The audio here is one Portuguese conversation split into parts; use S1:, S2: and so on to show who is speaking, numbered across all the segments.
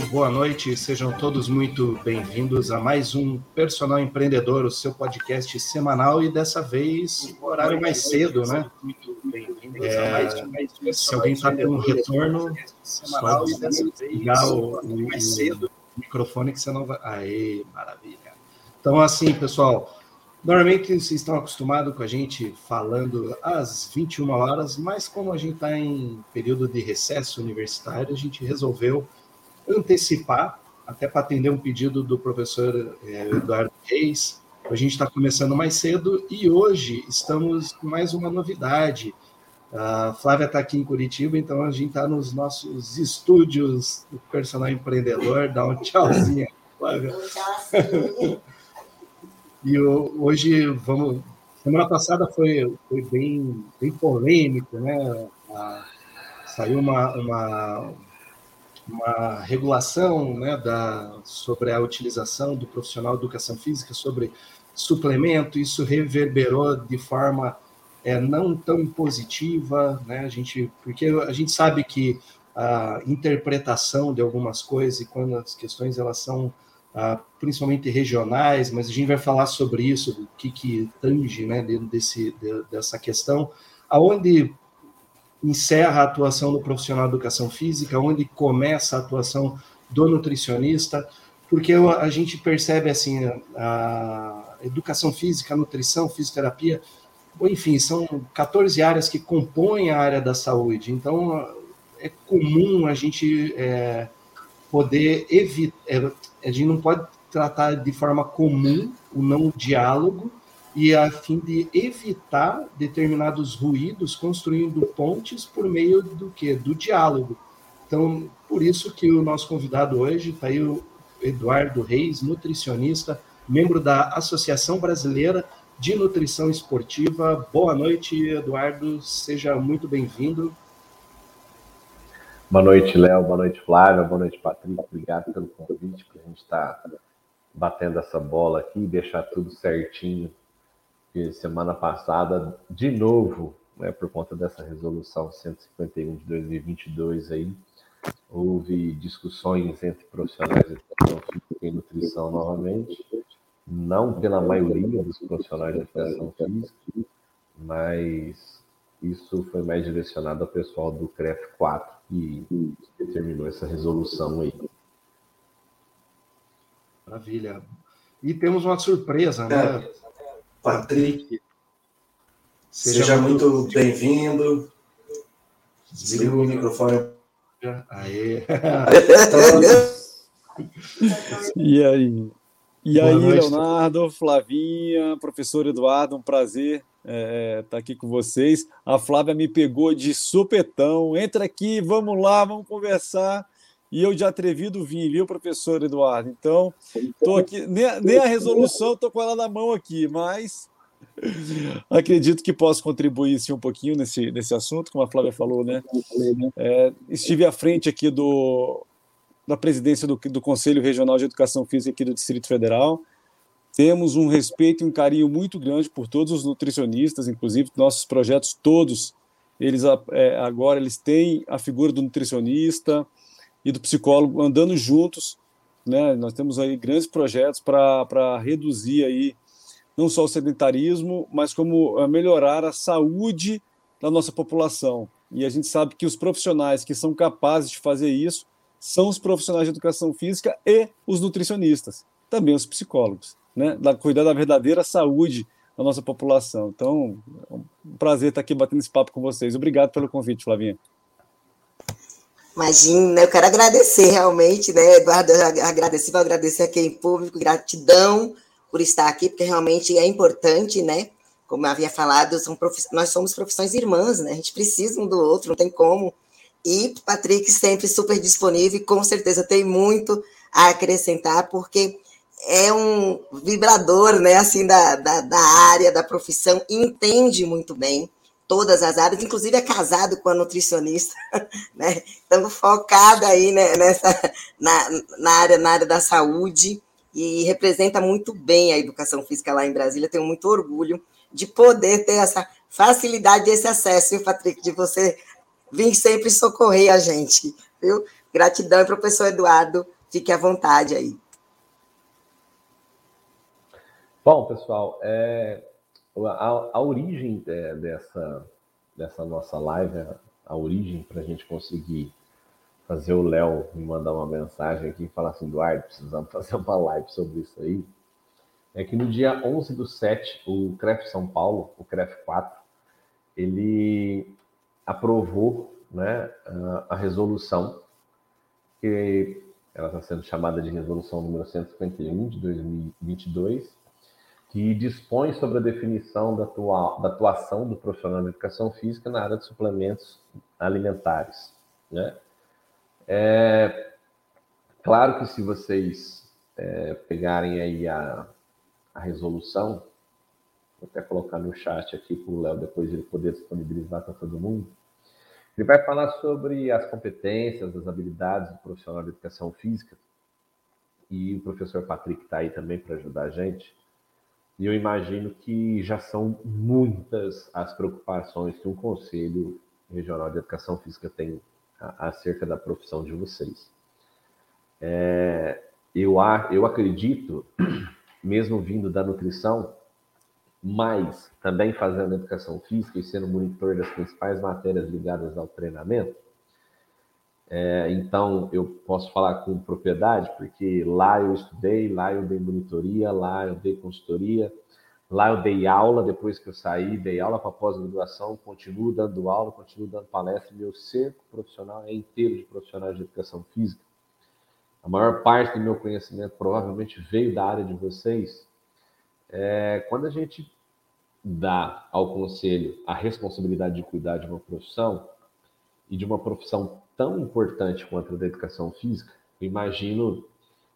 S1: boa noite, sejam todos muito bem-vindos a mais um Personal Empreendedor, o seu podcast semanal e dessa vez horário mais cedo, né? É, se alguém está com um retorno, só ligar o, o, o microfone que você não vai. Aê, maravilha. Então, assim, pessoal, Normalmente vocês estão acostumados com a gente falando às 21 horas, mas como a gente está em período de recesso universitário, a gente resolveu antecipar, até para atender um pedido do professor é, Eduardo Reis. A gente está começando mais cedo e hoje estamos com mais uma novidade. A Flávia está aqui em Curitiba, então a gente está nos nossos estúdios do Personal Empreendedor. Dá um tchauzinho, Flávia. E hoje vamos. Semana passada foi, foi bem, bem polêmico, né? A, saiu uma, uma, uma regulação né, da, sobre a utilização do profissional de educação física sobre suplemento, isso reverberou de forma é, não tão positiva, né? A gente, porque a gente sabe que a interpretação de algumas coisas e quando as questões elas são ah, principalmente regionais, mas a gente vai falar sobre isso, o que, que tange né, dentro desse, dessa questão, aonde encerra a atuação do profissional de educação física, onde começa a atuação do nutricionista, porque a gente percebe assim a educação física, a nutrição, fisioterapia, enfim, são 14 áreas que compõem a área da saúde. Então é comum a gente é, poder evitar, é, a gente não pode tratar de forma comum o não diálogo e a fim de evitar determinados ruídos, construindo pontes por meio do que? Do diálogo. Então, por isso que o nosso convidado hoje está aí o Eduardo Reis, nutricionista, membro da Associação Brasileira de Nutrição Esportiva. Boa noite, Eduardo, seja muito bem-vindo.
S2: Boa noite, Léo. Boa noite, Flávia. Boa noite, Patrícia. Obrigado pelo convite para a gente estar tá batendo essa bola aqui e deixar tudo certinho. E semana passada, de novo, né, por conta dessa resolução 151 de 2022 aí, houve discussões entre profissionais de educação física e nutrição novamente, não pela maioria dos profissionais de educação física, mas isso foi mais direcionado ao pessoal do CREF 4, que determinou essa resolução aí.
S1: Maravilha. E temos uma surpresa, né? É,
S3: Patrick, seja, seja muito bem-vindo. Desliga o microfone.
S1: Aê.
S4: e aí? E aí, Leonardo, Flavinha, professor Eduardo, um prazer estar é, é, tá aqui com vocês. A Flávia me pegou de supetão. Entra aqui, vamos lá, vamos conversar. E eu de atrevido vim, viu, professor Eduardo? Então, tô aqui, nem, nem a resolução estou com ela na mão aqui, mas acredito que posso contribuir sim, um pouquinho nesse, nesse assunto, como a Flávia falou, né? É, estive à frente aqui do, da presidência do, do Conselho Regional de Educação Física aqui do Distrito Federal. Temos um respeito e um carinho muito grande por todos os nutricionistas, inclusive nossos projetos todos, eles é, agora eles têm a figura do nutricionista e do psicólogo andando juntos, né? Nós temos aí grandes projetos para reduzir aí não só o sedentarismo, mas como é, melhorar a saúde da nossa população. E a gente sabe que os profissionais que são capazes de fazer isso são os profissionais de educação física e os nutricionistas, também os psicólogos né, da cuidar da verdadeira saúde da nossa população. Então, é um prazer estar aqui batendo esse papo com vocês. Obrigado pelo convite, Flavinha.
S5: Imagina, eu quero agradecer realmente, né, Eduardo, agradecer, vou agradecer aqui em público, gratidão por estar aqui, porque realmente é importante, né, como eu havia falado, prof... nós somos profissões irmãs, né, a gente precisa um do outro, não tem como, e Patrick sempre super disponível, e com certeza tem muito a acrescentar, porque é um vibrador, né, assim, da, da, da, área, da profissão, entende muito bem todas as áreas, inclusive é casado com a nutricionista, né, estamos focada aí né, nessa, na, na, área, na área da saúde, e representa muito bem a educação física lá em Brasília, tenho muito orgulho de poder ter essa facilidade, esse acesso, viu, Patrick, de você vir sempre socorrer a gente, viu? Gratidão, professor Eduardo. Fique à vontade aí.
S2: Bom, pessoal, é, a, a, origem é, dessa, dessa nossa live, a, a origem para a gente conseguir fazer o Léo me mandar uma mensagem aqui e falar assim, Eduardo, precisamos fazer uma live sobre isso aí, é que no dia 11 do 7, o CREF São Paulo, o CREF 4, ele aprovou né, a, resolução, que ela está sendo chamada de resolução número 151 de 2022, que dispõe sobre a definição da, tua, da atuação do profissional de educação física na área de suplementos alimentares. Né? É, claro que se vocês é, pegarem aí a, a resolução, vou até colocar no chat aqui para o Léo depois ele poder disponibilizar para todo mundo. Ele vai falar sobre as competências, as habilidades do profissional de educação física. E o professor Patrick está aí também para ajudar a gente. E eu imagino que já são muitas as preocupações que um Conselho Regional de Educação Física tem acerca da profissão de vocês. É, eu, eu acredito, mesmo vindo da nutrição, mas também fazendo educação física e sendo monitor das principais matérias ligadas ao treinamento, é, então, eu posso falar com propriedade, porque lá eu estudei, lá eu dei monitoria, lá eu dei consultoria, lá eu dei aula, depois que eu saí, dei aula para pós-graduação, continuo dando aula, continuo dando palestra, meu cerco profissional é inteiro de profissionais de educação física. A maior parte do meu conhecimento provavelmente veio da área de vocês. É, quando a gente dá ao conselho a responsabilidade de cuidar de uma profissão, e de uma profissão tão importante quanto a da educação física, imagino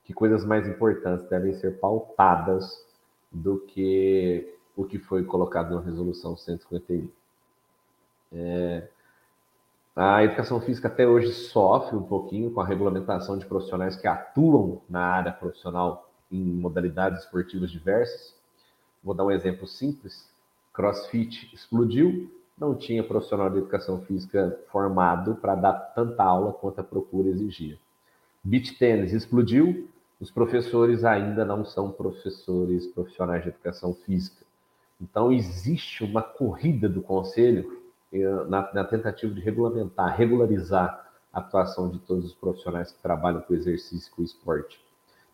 S2: que coisas mais importantes devem ser pautadas do que o que foi colocado na resolução 151. É, a educação física até hoje sofre um pouquinho com a regulamentação de profissionais que atuam na área profissional em modalidades esportivas diversas. Vou dar um exemplo simples. CrossFit explodiu, não tinha profissional de educação física formado para dar tanta aula quanto a procura exigia. Beach tênis explodiu, os professores ainda não são professores profissionais de educação física. Então, existe uma corrida do conselho eh, na, na tentativa de regulamentar, regularizar a atuação de todos os profissionais que trabalham com exercício e com esporte.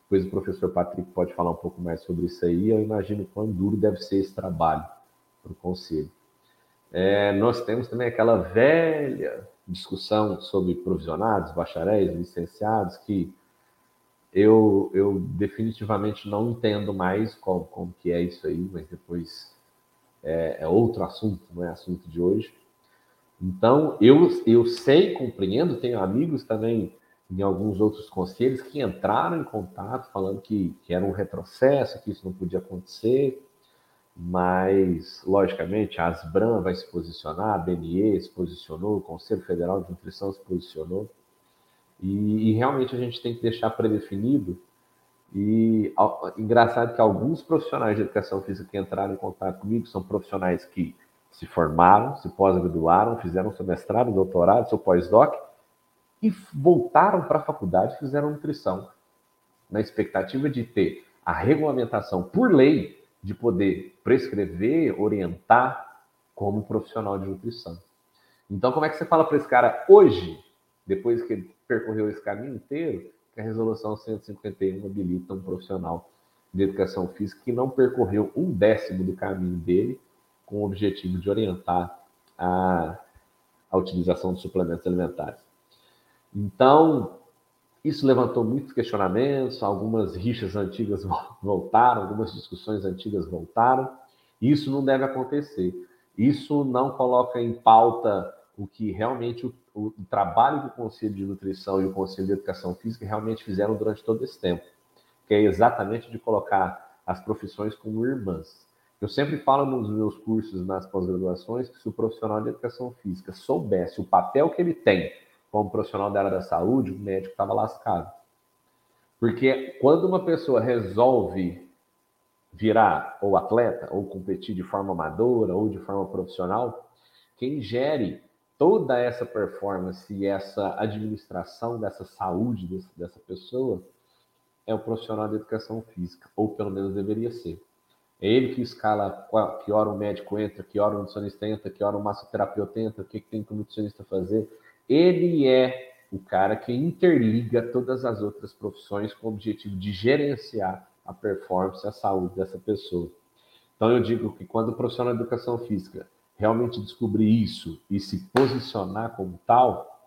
S2: Depois o professor Patrick pode falar um pouco mais sobre isso aí. Eu imagino quão duro deve ser esse trabalho para o conselho. É, nós temos também aquela velha discussão sobre provisionados, bacharéis, licenciados, que eu, eu definitivamente não entendo mais como, como que é isso aí, mas depois é, é outro assunto, não é assunto de hoje. Então, eu, eu sei, compreendo, tenho amigos também em alguns outros conselhos que entraram em contato falando que, que era um retrocesso, que isso não podia acontecer, mas, logicamente, a Asbram vai se posicionar, a BNE se posicionou, o Conselho Federal de Nutrição se posicionou, e, e realmente a gente tem que deixar predefinido. E engraçado que alguns profissionais de educação física que entraram em contato comigo são profissionais que se formaram, se pós-graduaram, fizeram seu mestrado, doutorado, seu pós-doc, e voltaram para a faculdade e fizeram nutrição, na expectativa de ter a regulamentação por lei de poder prescrever, orientar como profissional de nutrição. Então, como é que você fala para esse cara hoje, depois que ele percorreu esse caminho inteiro, que a resolução 151 habilita um profissional de educação física que não percorreu um décimo do caminho dele com o objetivo de orientar a, a utilização de suplementos alimentares. Então, isso levantou muitos questionamentos, algumas rixas antigas voltaram, algumas discussões antigas voltaram. Isso não deve acontecer. Isso não coloca em pauta o que realmente o, o, trabalho que o Conselho de Nutrição e o Conselho de Educação Física realmente fizeram durante todo esse tempo, que é exatamente de colocar as profissões como irmãs. Eu sempre falo nos meus cursos, nas pós-graduações, que se o profissional de educação física soubesse o papel que ele tem como profissional da área da saúde, o médico estava lascado. Porque quando uma pessoa resolve virar ou atleta, ou competir de forma amadora, ou de forma profissional, quem gere toda essa performance e essa administração dessa saúde desse, dessa pessoa é o profissional de educação física, ou pelo menos deveria ser. É ele que escala que hora o médico entra, que hora o nutricionista entra, que hora o massoterapeuta entra, o que, que tem que o nutricionista fazer. Ele é o cara que interliga todas as outras profissões com o objetivo de gerenciar a performance, a saúde dessa pessoa. Então eu digo que quando o profissional de educação física realmente descobrir isso e se posicionar como tal,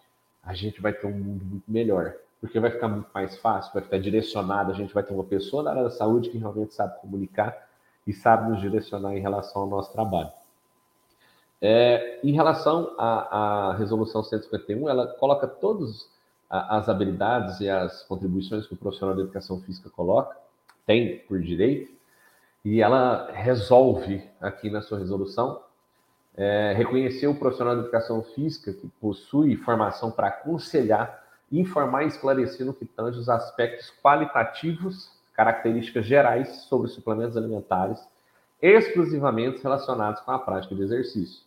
S2: a gente vai ter um mundo muito melhor porque vai ficar muito mais fácil, vai ficar direcionado, a gente vai ter uma pessoa da área da saúde que realmente sabe comunicar e sabe nos direcionar em relação ao nosso trabalho. É, em relação à, à, resolução 151, ela coloca todas as habilidades e as contribuições que o profissional de educação física coloca, tem por direito, e ela resolve aqui na sua resolução é, reconhecer o profissional de educação física que possui formação para aconselhar informar e esclarecer no que tange os aspectos qualitativos, características gerais sobre suplementos alimentares, exclusivamente relacionados com a prática de exercício.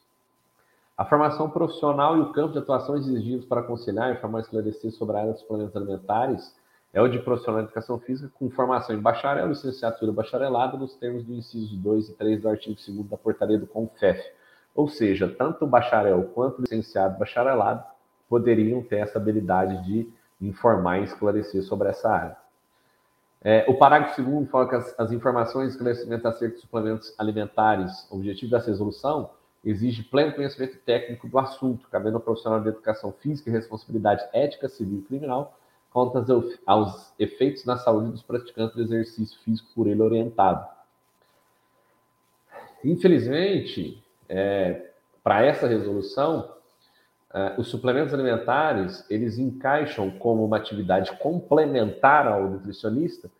S2: A formação profissional e o campo de atuação exigidos para aconselhar, informar e esclarecer sobre a área de suplementos alimentares é o de profissional de educação física com formação em bacharel, licenciatura bacharelado nos termos do inciso 2 e 3 do artigo 2 da portaria do CONFEF. Ou seja, tanto o bacharel quanto o licenciado bacharelado poderiam ter essa habilidade de informar e esclarecer sobre essa área. É, o parágrafo segundo fala que as, as informações e esclarecimentos acerca de suplementos alimentares, objetivo dessa resolução, exige pleno conhecimento técnico do assunto, cabendo ao profissional de educação física e responsabilidade ética, civil e criminal quanto aos efeitos na saúde dos praticantes do exercício físico por ele orientado. Infelizmente, é, para essa resolução, Uh, os suplementos alimentares, eles encaixam como uma atividade complementar ao nutricionista,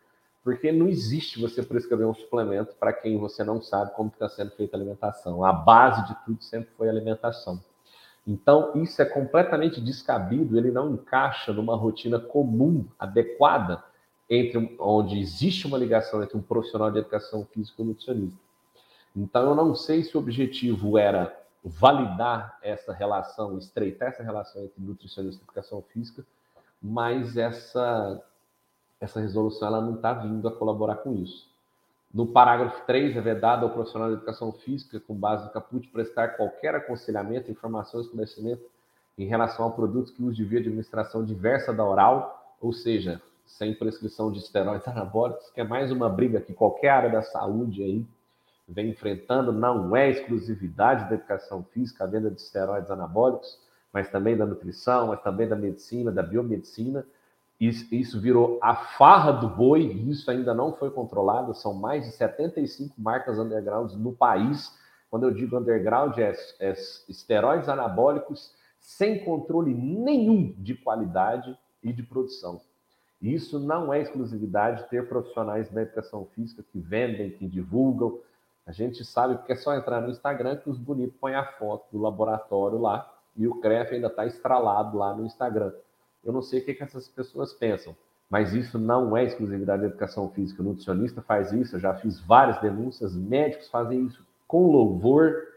S2: porque não existe você prescrever um suplemento para quem você não sabe como está sendo feita a alimentação. A base de tudo sempre foi a alimentação. Então, isso é completamente descabido, ele não encaixa numa rotina comum, adequada, entre onde existe uma ligação entre um profissional de educação física e um nutricionista. Então, eu não sei se o objetivo era validar essa relação, estreitar essa relação entre nutricionista e educação física, mas essa, essa resolução ela não está vindo a colaborar com isso. No parágrafo 3, é vedado ao profissional de educação física, com base no caput, prestar qualquer aconselhamento, informação e esclarecimento em relação a produtos que usam de via administração diversa da oral, ou seja, sem prescrição de esteroides anabólicos, que é mais uma briga que qualquer área da saúde aí vem enfrentando não é exclusividade da educação física, a venda de esteroides anabólicos, mas também da nutrição, mas também da medicina, da biomedicina. Isso, virou a farra do boi, e isso ainda não foi controlado. São mais de 75 marcas undergrounds no país. Quando eu digo underground, é, é esteroides anabólicos sem controle nenhum de qualidade e de produção. Isso não é exclusividade ter profissionais da educação física que vendem, que divulgam, a gente sabe porque é só entrar no Instagram que os bonitos põem a foto do laboratório lá e o CREF ainda está estralado lá no Instagram. Eu não sei o que, que essas pessoas pensam, mas isso não é exclusividade da educação física. O nutricionista faz isso, eu já fiz várias denúncias, médicos fazem isso com louvor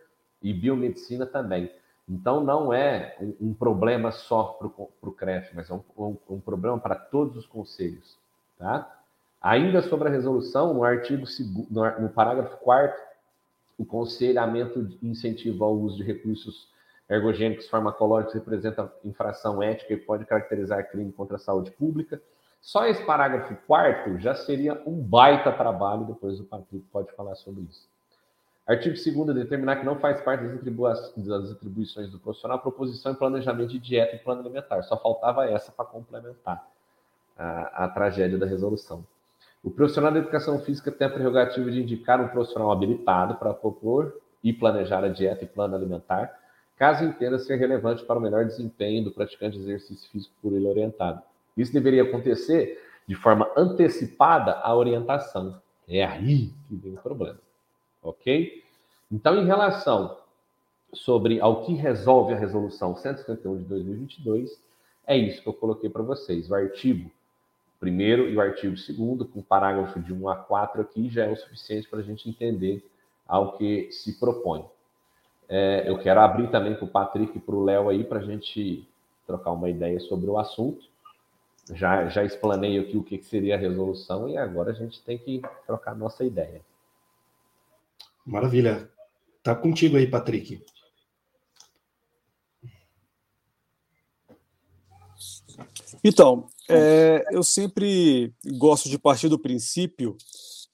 S2: e biomedicina também. Então, não é um, um problema só para o CREF, mas é um, um, um problema para todos os conselhos. Tá? Ainda sobre a resolução, no artigo no parágrafo 4 o conselhamento incentiva ao uso de recursos ergogênicos farmacológicos representa infração ética e pode caracterizar crime contra a saúde pública. Só esse parágrafo 4 já seria um baita trabalho, depois o Patrick pode falar sobre isso. Artigo 2 determinar que não faz parte das, das atribuições do profissional proposição e planejamento de dieta e plano alimentar. Só faltava essa para complementar a, a tragédia da resolução. O profissional da educação física tem a prerrogativa de indicar um profissional habilitado para propor e planejar a dieta e plano alimentar, caso entenda ser relevante para o melhor desempenho do praticante de exercício físico por ele orientado. Isso deveria acontecer de forma antecipada à orientação. É aí que vem o problema. Ok? Então, em relação sobre ao que resolve a resolução 151 de 2022, é isso que eu coloquei para vocês. O artigo primeiro e o artigo segundo, com parágrafo de 1 a 4 aqui, já é o suficiente para a gente entender ao que se propõe. É, eu quero abrir também para o Patrick e para o Léo aí para a gente trocar uma ideia sobre o assunto. Já, já explanei aqui o que seria a resolução e agora a gente tem que trocar nossa ideia.
S1: Maravilha. Tá contigo aí, Patrick.
S4: Então, é, eu sempre gosto de partir do princípio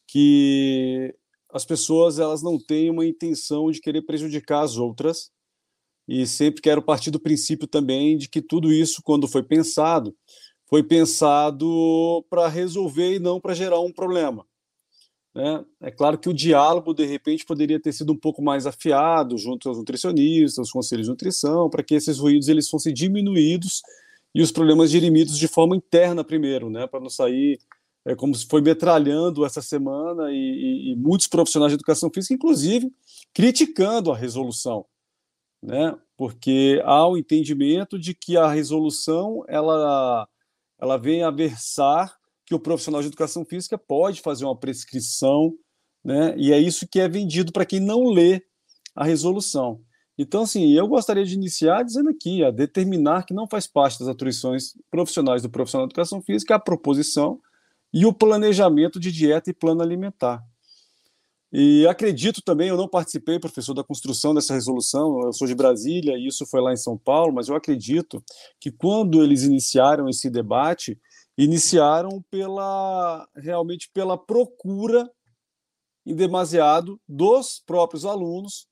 S4: que as pessoas elas não têm uma intenção de querer prejudicar as outras e sempre quero partir do princípio também de que tudo isso, quando foi pensado, foi pensado para resolver e não para gerar um problema. Né? É claro que o diálogo, de repente, poderia ter sido um pouco mais afiado junto aos nutricionistas, aos conselhos de nutrição, para que esses ruídos eles fossem diminuídos e os problemas dirimidos de forma interna primeiro, né? para não sair é, como se foi metralhando essa semana e, e, e muitos profissionais de educação física, inclusive, criticando a resolução, né? porque há o entendimento de que a resolução ela, ela vem a versar que o profissional de educação física pode fazer uma prescrição, né? E é isso que é vendido para quem não lê a resolução. Então, assim, eu gostaria de iniciar dizendo aqui, a determinar que não faz parte das atribuições profissionais do profissional de educação física a proposição e o planejamento de dieta e plano alimentar. E acredito também, eu não participei, professor, da construção dessa resolução, eu sou de Brasília e isso foi lá em São Paulo, mas eu acredito que quando eles iniciaram esse debate, iniciaram pela realmente pela procura em demasiado dos próprios alunos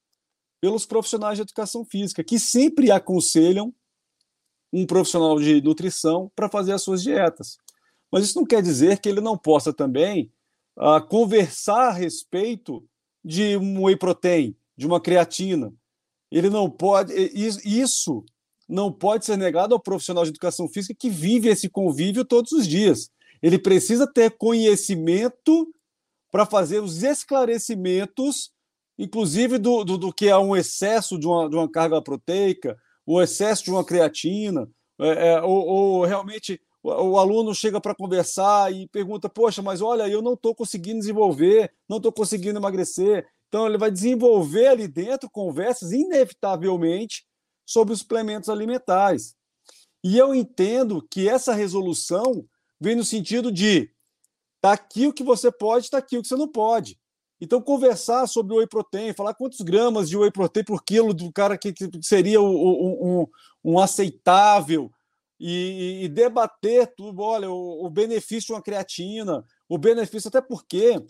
S4: pelos profissionais de educação física, que sempre aconselham um profissional de nutrição para fazer as suas dietas. Mas isso não quer dizer que ele não possa também uh, conversar a respeito de um whey protein, de uma creatina. Ele não pode. Isso não pode ser negado ao profissional de educação física que vive esse convívio todos os dias. Ele precisa ter conhecimento para fazer os esclarecimentos, inclusive do, do, do, que é um excesso de uma, de uma carga proteica, o excesso de uma creatina, é, é, ou, ou, realmente o, aluno chega para conversar e pergunta: Poxa, mas olha, eu não estou conseguindo desenvolver, não estou conseguindo emagrecer. Então, ele vai desenvolver ali dentro conversas, inevitavelmente, sobre os suplementos alimentares. E eu entendo que essa resolução vem no sentido de tá aqui o que você pode, tá aqui o que você não pode. Então, conversar sobre o whey protein, falar quantos gramas de whey protein por quilo do cara que, que seria o, um, um, aceitável e, e, debater tudo, olha, o, o, benefício de uma creatina, o benefício, até porque,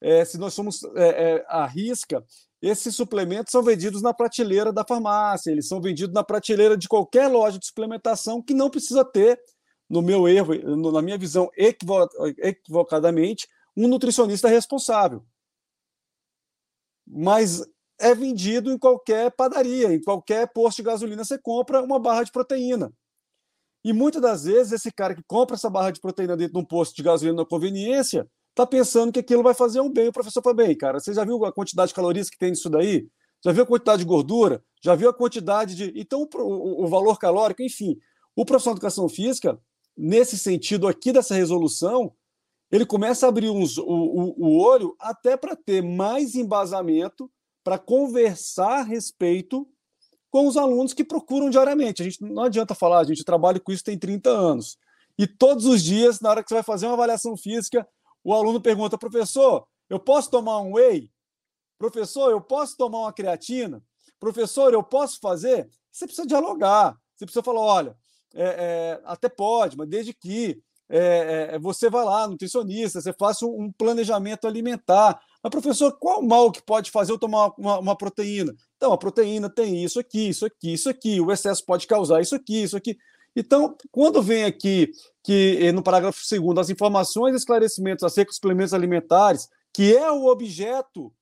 S4: é, se nós somos é, é, à risca, esses suplementos são vendidos na prateleira da farmácia, eles são vendidos na prateleira de qualquer loja de suplementação que não precisa ter, no meu erro, na minha visão, equivocadamente, um nutricionista responsável. Mas é vendido em qualquer padaria, em qualquer posto de gasolina você compra uma barra de proteína. E muitas das vezes esse cara que compra essa barra de proteína dentro de um posto de gasolina na conveniência, está pensando que aquilo vai fazer um bem. O professor fala, bem, cara, você já viu a quantidade de calorias que tem nisso daí? Já viu a quantidade de gordura? Já viu a quantidade de. Então, o, o valor calórico, enfim. O profissional de educação física, nesse sentido aqui dessa resolução, ele começa a abrir uns, o, o, o olho até para ter mais embasamento para conversar a respeito com os alunos que procuram diariamente. A gente não adianta falar, a gente trabalha com isso tem 30 anos. E todos os dias, na hora que você vai fazer uma avaliação física, o aluno pergunta, professor, eu posso tomar um whey? Professor, eu posso tomar uma creatina? Professor, eu posso fazer? Você precisa dialogar. Você precisa falar, olha, é, é, até pode, mas desde que é, é você vá lá, nutricionista, você faça um planejamento alimentar. Mas, professor, qual mal que pode fazer eu tomar uma, uma, proteína? Então, a proteína tem isso aqui, isso aqui, isso aqui, o excesso pode causar isso aqui, isso aqui. Então, quando vem aqui que eh, no parágrafo 2 as informações e esclarecimentos acerca dos suplementos alimentares, que é o objeto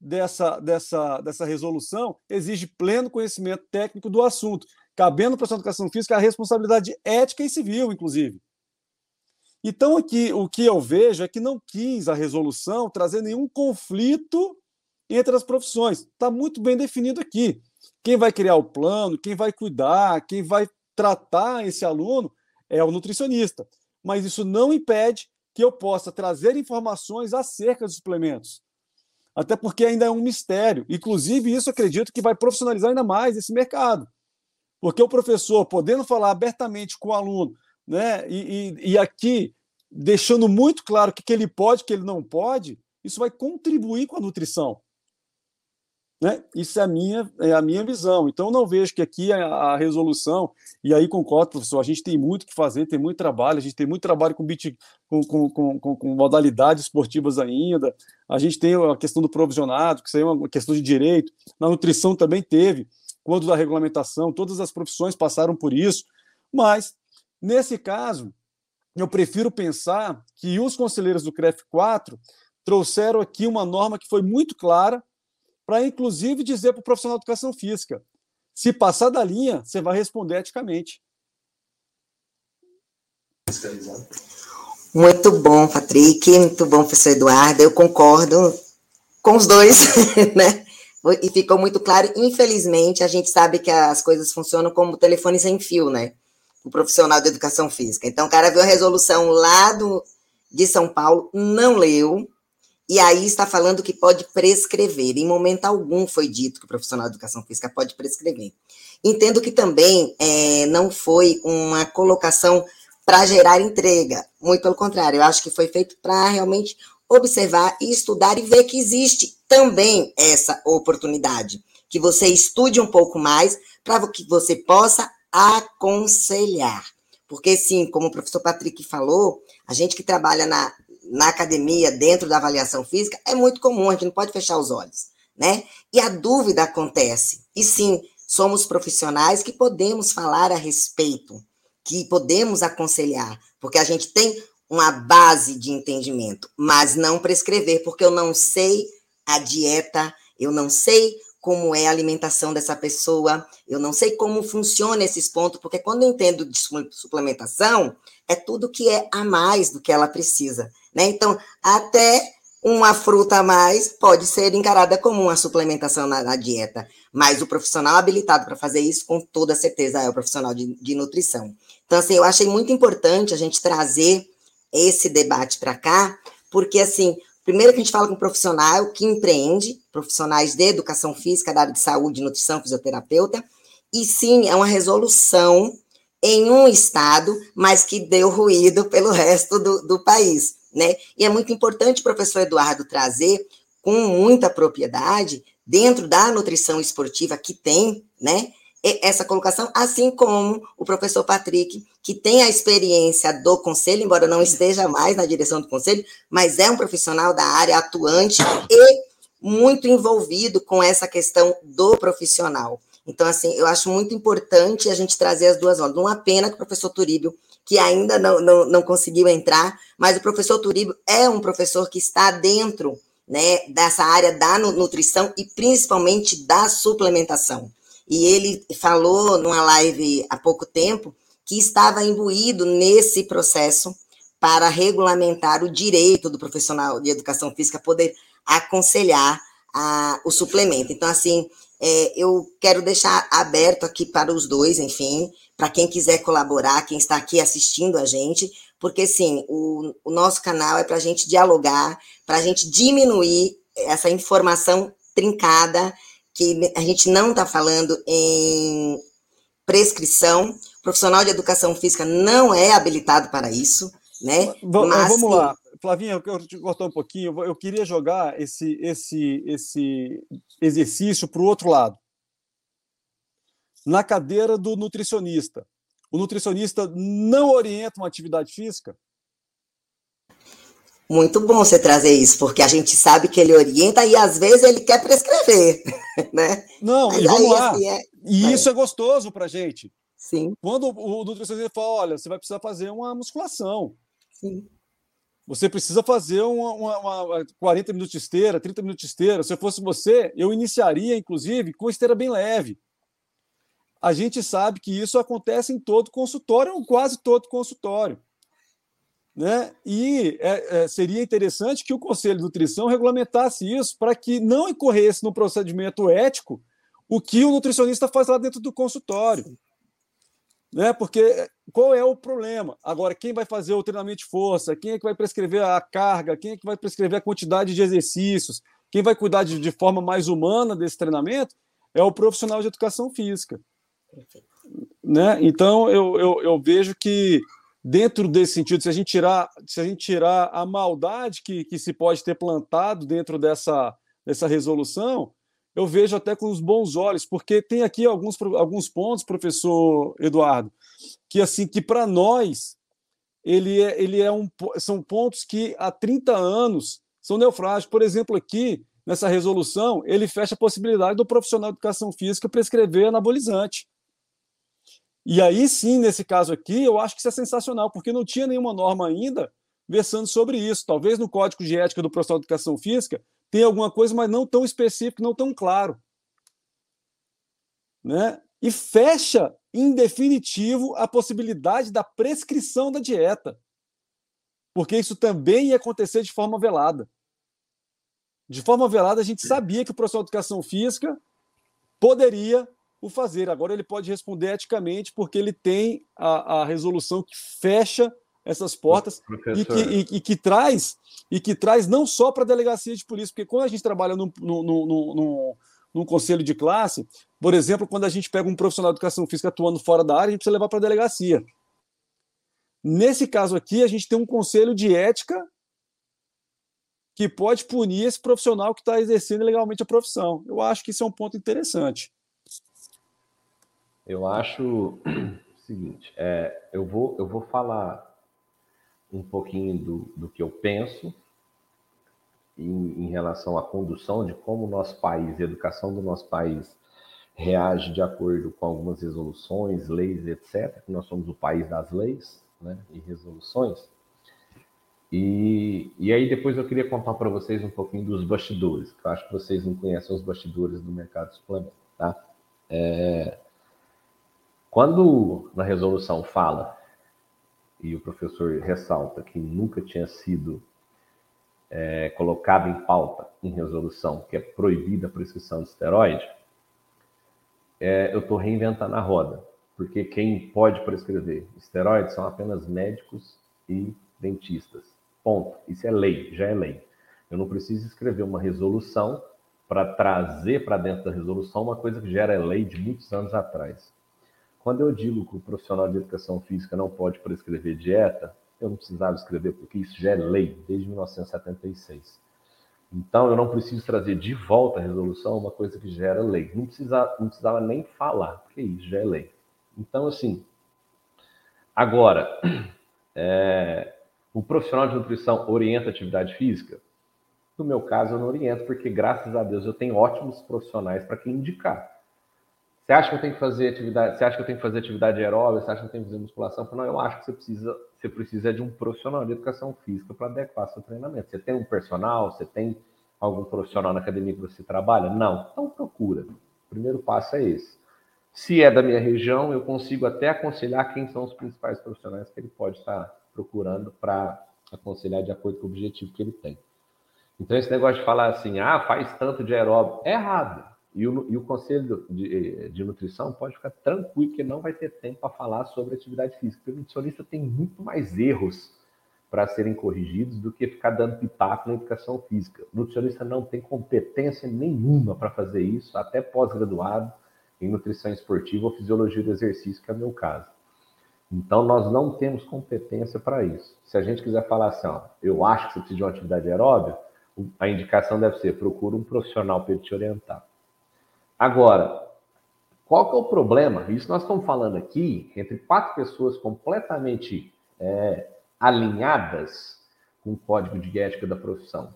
S4: dessa, dessa, dessa resolução, exige pleno conhecimento técnico do assunto, cabendo para a educação física a responsabilidade ética e civil, inclusive. Então, aqui, o que eu vejo é que não quis a resolução trazer nenhum conflito entre as profissões. Está muito bem definido aqui. Quem vai criar o plano, quem vai cuidar, quem vai tratar esse aluno é o nutricionista. Mas isso não impede que eu possa trazer informações acerca dos suplementos. até porque ainda é um mistério. Inclusive, isso acredito que vai profissionalizar ainda mais esse mercado. Porque o professor, podendo falar abertamente com o aluno, né, e, e, e aqui deixando muito claro o que, que ele pode, o que ele não pode, isso vai contribuir com a nutrição. Né? Isso é a, minha, é a minha visão. Então, não vejo que aqui a, a, resolução, e aí concordo, professor, a gente tem muito que fazer, tem muito trabalho, a gente tem muito trabalho com, beat, com, com, com, com modalidades esportivas ainda, a gente tem a questão do provisionado, que isso aí é uma questão de direito, na nutrição também teve, quando da regulamentação, todas as profissões passaram por isso, mas, nesse caso, eu prefiro pensar que os conselheiros do CREF 4 trouxeram aqui uma norma que foi muito clara, para inclusive dizer para o profissional de educação física: se passar da linha, você vai responder eticamente.
S5: Muito bom, Patrick, muito bom, professor Eduardo. Eu concordo com os dois, né? E ficou muito claro. Infelizmente, a gente sabe que as coisas funcionam como telefone sem fio, né? O profissional de educação física. Então, o cara viu a resolução lá do, de São Paulo, não leu, e aí está falando que pode prescrever. Em momento algum foi dito que o profissional de educação física pode prescrever. Entendo que também é, não foi uma colocação para gerar entrega. Muito pelo contrário, eu acho que foi feito para realmente observar e estudar e ver que existe também essa oportunidade. Que você estude um pouco mais para que você possa aconselhar. Porque, sim, como o professor Patrick falou, a gente que trabalha na, na academia, dentro da avaliação física, é muito comum, a gente não pode fechar os olhos, né? E a dúvida acontece. E sim, somos profissionais que podemos falar a respeito, que podemos aconselhar, porque a gente tem uma base de entendimento, mas não prescrever, porque eu não sei a dieta, eu não sei como é a alimentação dessa pessoa, eu não sei como funciona esses pontos, porque quando eu entendo de suplementação, é tudo que é a mais do que ela precisa. Né? Então, até uma fruta a mais pode ser encarada como uma suplementação na, na dieta, mas o profissional habilitado para fazer isso, com toda certeza, é o profissional de, de nutrição. Então, assim, eu achei muito importante a gente trazer esse debate para cá, porque, assim, primeiro que a gente fala com um profissional que empreende, profissionais de educação física, da área de saúde, nutrição, fisioterapeuta, e sim, é uma resolução em um estado, mas que deu ruído pelo resto do, do país né? E é muito importante o professor Eduardo trazer com muita propriedade, dentro da nutrição esportiva que tem, né? Essa colocação, assim como o professor Patrick, que tem a experiência do conselho, embora não esteja mais na direção do conselho, mas é um profissional da área atuante e muito envolvido com essa questão do profissional. Então, assim, eu acho muito importante a gente trazer as duas ondas. Uma pena que o professor Turíbio que ainda não, não, não conseguiu entrar, mas o professor Turíbio é um professor que está dentro né, dessa área da nutrição e principalmente da suplementação. E ele falou numa live há pouco tempo que estava imbuído nesse processo para regulamentar o direito do profissional de educação física poder aconselhar a, o suplemento. Então, assim, é, eu quero deixar aberto aqui para os dois, enfim, para quem quiser colaborar, quem está aqui assistindo a gente, porque sim, o, o nosso canal é para a gente dialogar, para a gente diminuir essa informação trincada, que a gente não está falando em prescrição. O profissional de educação física não é habilitado para isso, né?
S4: Mas, vamos lá. Flavinha, eu quero te cortar um pouquinho. Eu queria jogar esse, esse, esse exercício para o outro lado na cadeira do nutricionista. O nutricionista não orienta uma atividade física?
S5: Muito bom você trazer isso, porque a gente sabe que ele orienta e às vezes ele quer prescrever, né?
S4: Não, Mas e vamos aí, lá. Assim, é... E isso é gostoso pra gente.
S5: Sim.
S4: Quando o nutricionista fala, olha, você vai precisar fazer uma musculação.
S5: Sim.
S4: Você precisa fazer uma, uma, uma 40 minutos de esteira, 30 minutos de esteira. Se eu fosse você, eu iniciaria, inclusive, com esteira bem leve a gente sabe que isso acontece em todo consultório, ou quase todo consultório. Né? E é, é, seria interessante que o Conselho de Nutrição regulamentasse isso para que não incorresse no procedimento ético o que o nutricionista faz lá dentro do consultório. Né? Porque qual é o problema? Agora, quem vai fazer o treinamento de força? Quem é que vai prescrever a carga? Quem é que vai prescrever a quantidade de exercícios? quem vai cuidar de, de forma mais humana desse treinamento é o profissional de educação física. Né? Então, eu, eu, eu vejo que dentro desse sentido, se a gente tirar, se a gente tirar a maldade que, que se pode ter plantado dentro dessa, dessa resolução, eu vejo até com os bons olhos, porque tem aqui alguns, alguns pontos, professor Eduardo, que assim que para nós ele é, ele é um, são pontos que há 30 anos são neufrágicos. Por exemplo, aqui nessa resolução, ele fecha a possibilidade do profissional de educação física prescrever anabolizante. E aí sim, nesse caso aqui, eu acho que isso é sensacional, porque não tinha nenhuma norma ainda versando sobre isso. Talvez no Código de Ética do Profissional de Educação Física tenha alguma coisa, mas não tão específico, não tão claro. Né? E fecha, em definitivo, a possibilidade da prescrição da dieta. Porque isso também ia acontecer de forma velada. De forma velada, a gente sabia que o profissional de educação física poderia o fazer. Agora ele pode responder eticamente, porque ele tem a, a resolução que fecha essas portas e que, e, e que, traz e que traz não só para a delegacia de polícia, porque quando a gente trabalha num, num, num, num, conselho de classe, por exemplo, quando a gente pega um profissional de educação física atuando fora da área, a gente precisa levar para a delegacia. Nesse caso aqui, a gente tem um conselho de ética que pode punir esse profissional que está exercendo legalmente a profissão. Eu acho que isso é um ponto interessante.
S2: Eu acho o seguinte, é, eu, vou, eu vou falar um pouquinho do, do que eu penso em, em, relação à condução de como o nosso país, a educação do nosso país reage de acordo com algumas resoluções, leis, etc. Nós somos o país das leis né, e resoluções. E, e aí depois eu queria contar para vocês um pouquinho dos bastidores, que eu acho que vocês não conhecem os bastidores do mercado suplemento, tá? É, quando na resolução fala, e o professor ressalta que nunca tinha sido é, colocado em pauta em resolução que é proibida a prescrição de esteroide, é, eu estou reinventando a roda, porque quem pode prescrever esteroides são apenas médicos e dentistas. Ponto. Isso é lei, já é lei. Eu não preciso escrever uma resolução para trazer para dentro da resolução uma coisa que já era lei de muitos anos atrás. Quando eu digo que o profissional de educação física não pode prescrever dieta, eu não precisava escrever, porque isso já é lei desde 1976. Então, eu não preciso trazer de volta a resolução uma coisa que já era lei. Não precisava, não precisava nem falar, porque isso já é lei. Então, assim, agora, é, o profissional de nutrição orienta atividade física? No meu caso, eu não oriento, porque graças a Deus eu tenho ótimos profissionais para quem indicar. Você acha que eu tenho que fazer atividade? Você acha que eu tenho que fazer atividade aeróbica? Você acha que eu tenho que fazer musculação? Não, eu acho que você precisa, você precisa de um profissional de educação física para adequar seu treinamento. Você tem um personal? Você tem algum profissional na academia que você trabalha? Não. Então procura. O primeiro passo é esse. Se é da minha região, eu consigo até aconselhar quem são os principais profissionais que ele pode estar procurando para aconselhar de acordo com o objetivo que ele tem. Então, esse negócio de falar assim, ah, faz tanto de aeróbico, é errado. E o, e o conselho de, de, nutrição pode ficar tranquilo que não vai ter tempo para falar sobre atividade física. O nutricionista tem muito mais erros para serem corrigidos do que ficar dando pitaco na educação física. O nutricionista não tem competência nenhuma para fazer isso, até pós-graduado em nutrição esportiva ou fisiologia do exercício, que é o meu caso. Então, nós não temos competência para isso. Se a gente quiser falar assim, ó, eu acho que você precisa de uma atividade aeróbica, a indicação deve ser procura um profissional para ele te orientar. Agora, qual que é o problema? Isso nós estamos falando aqui entre quatro pessoas completamente é, alinhadas com o código de ética da profissão.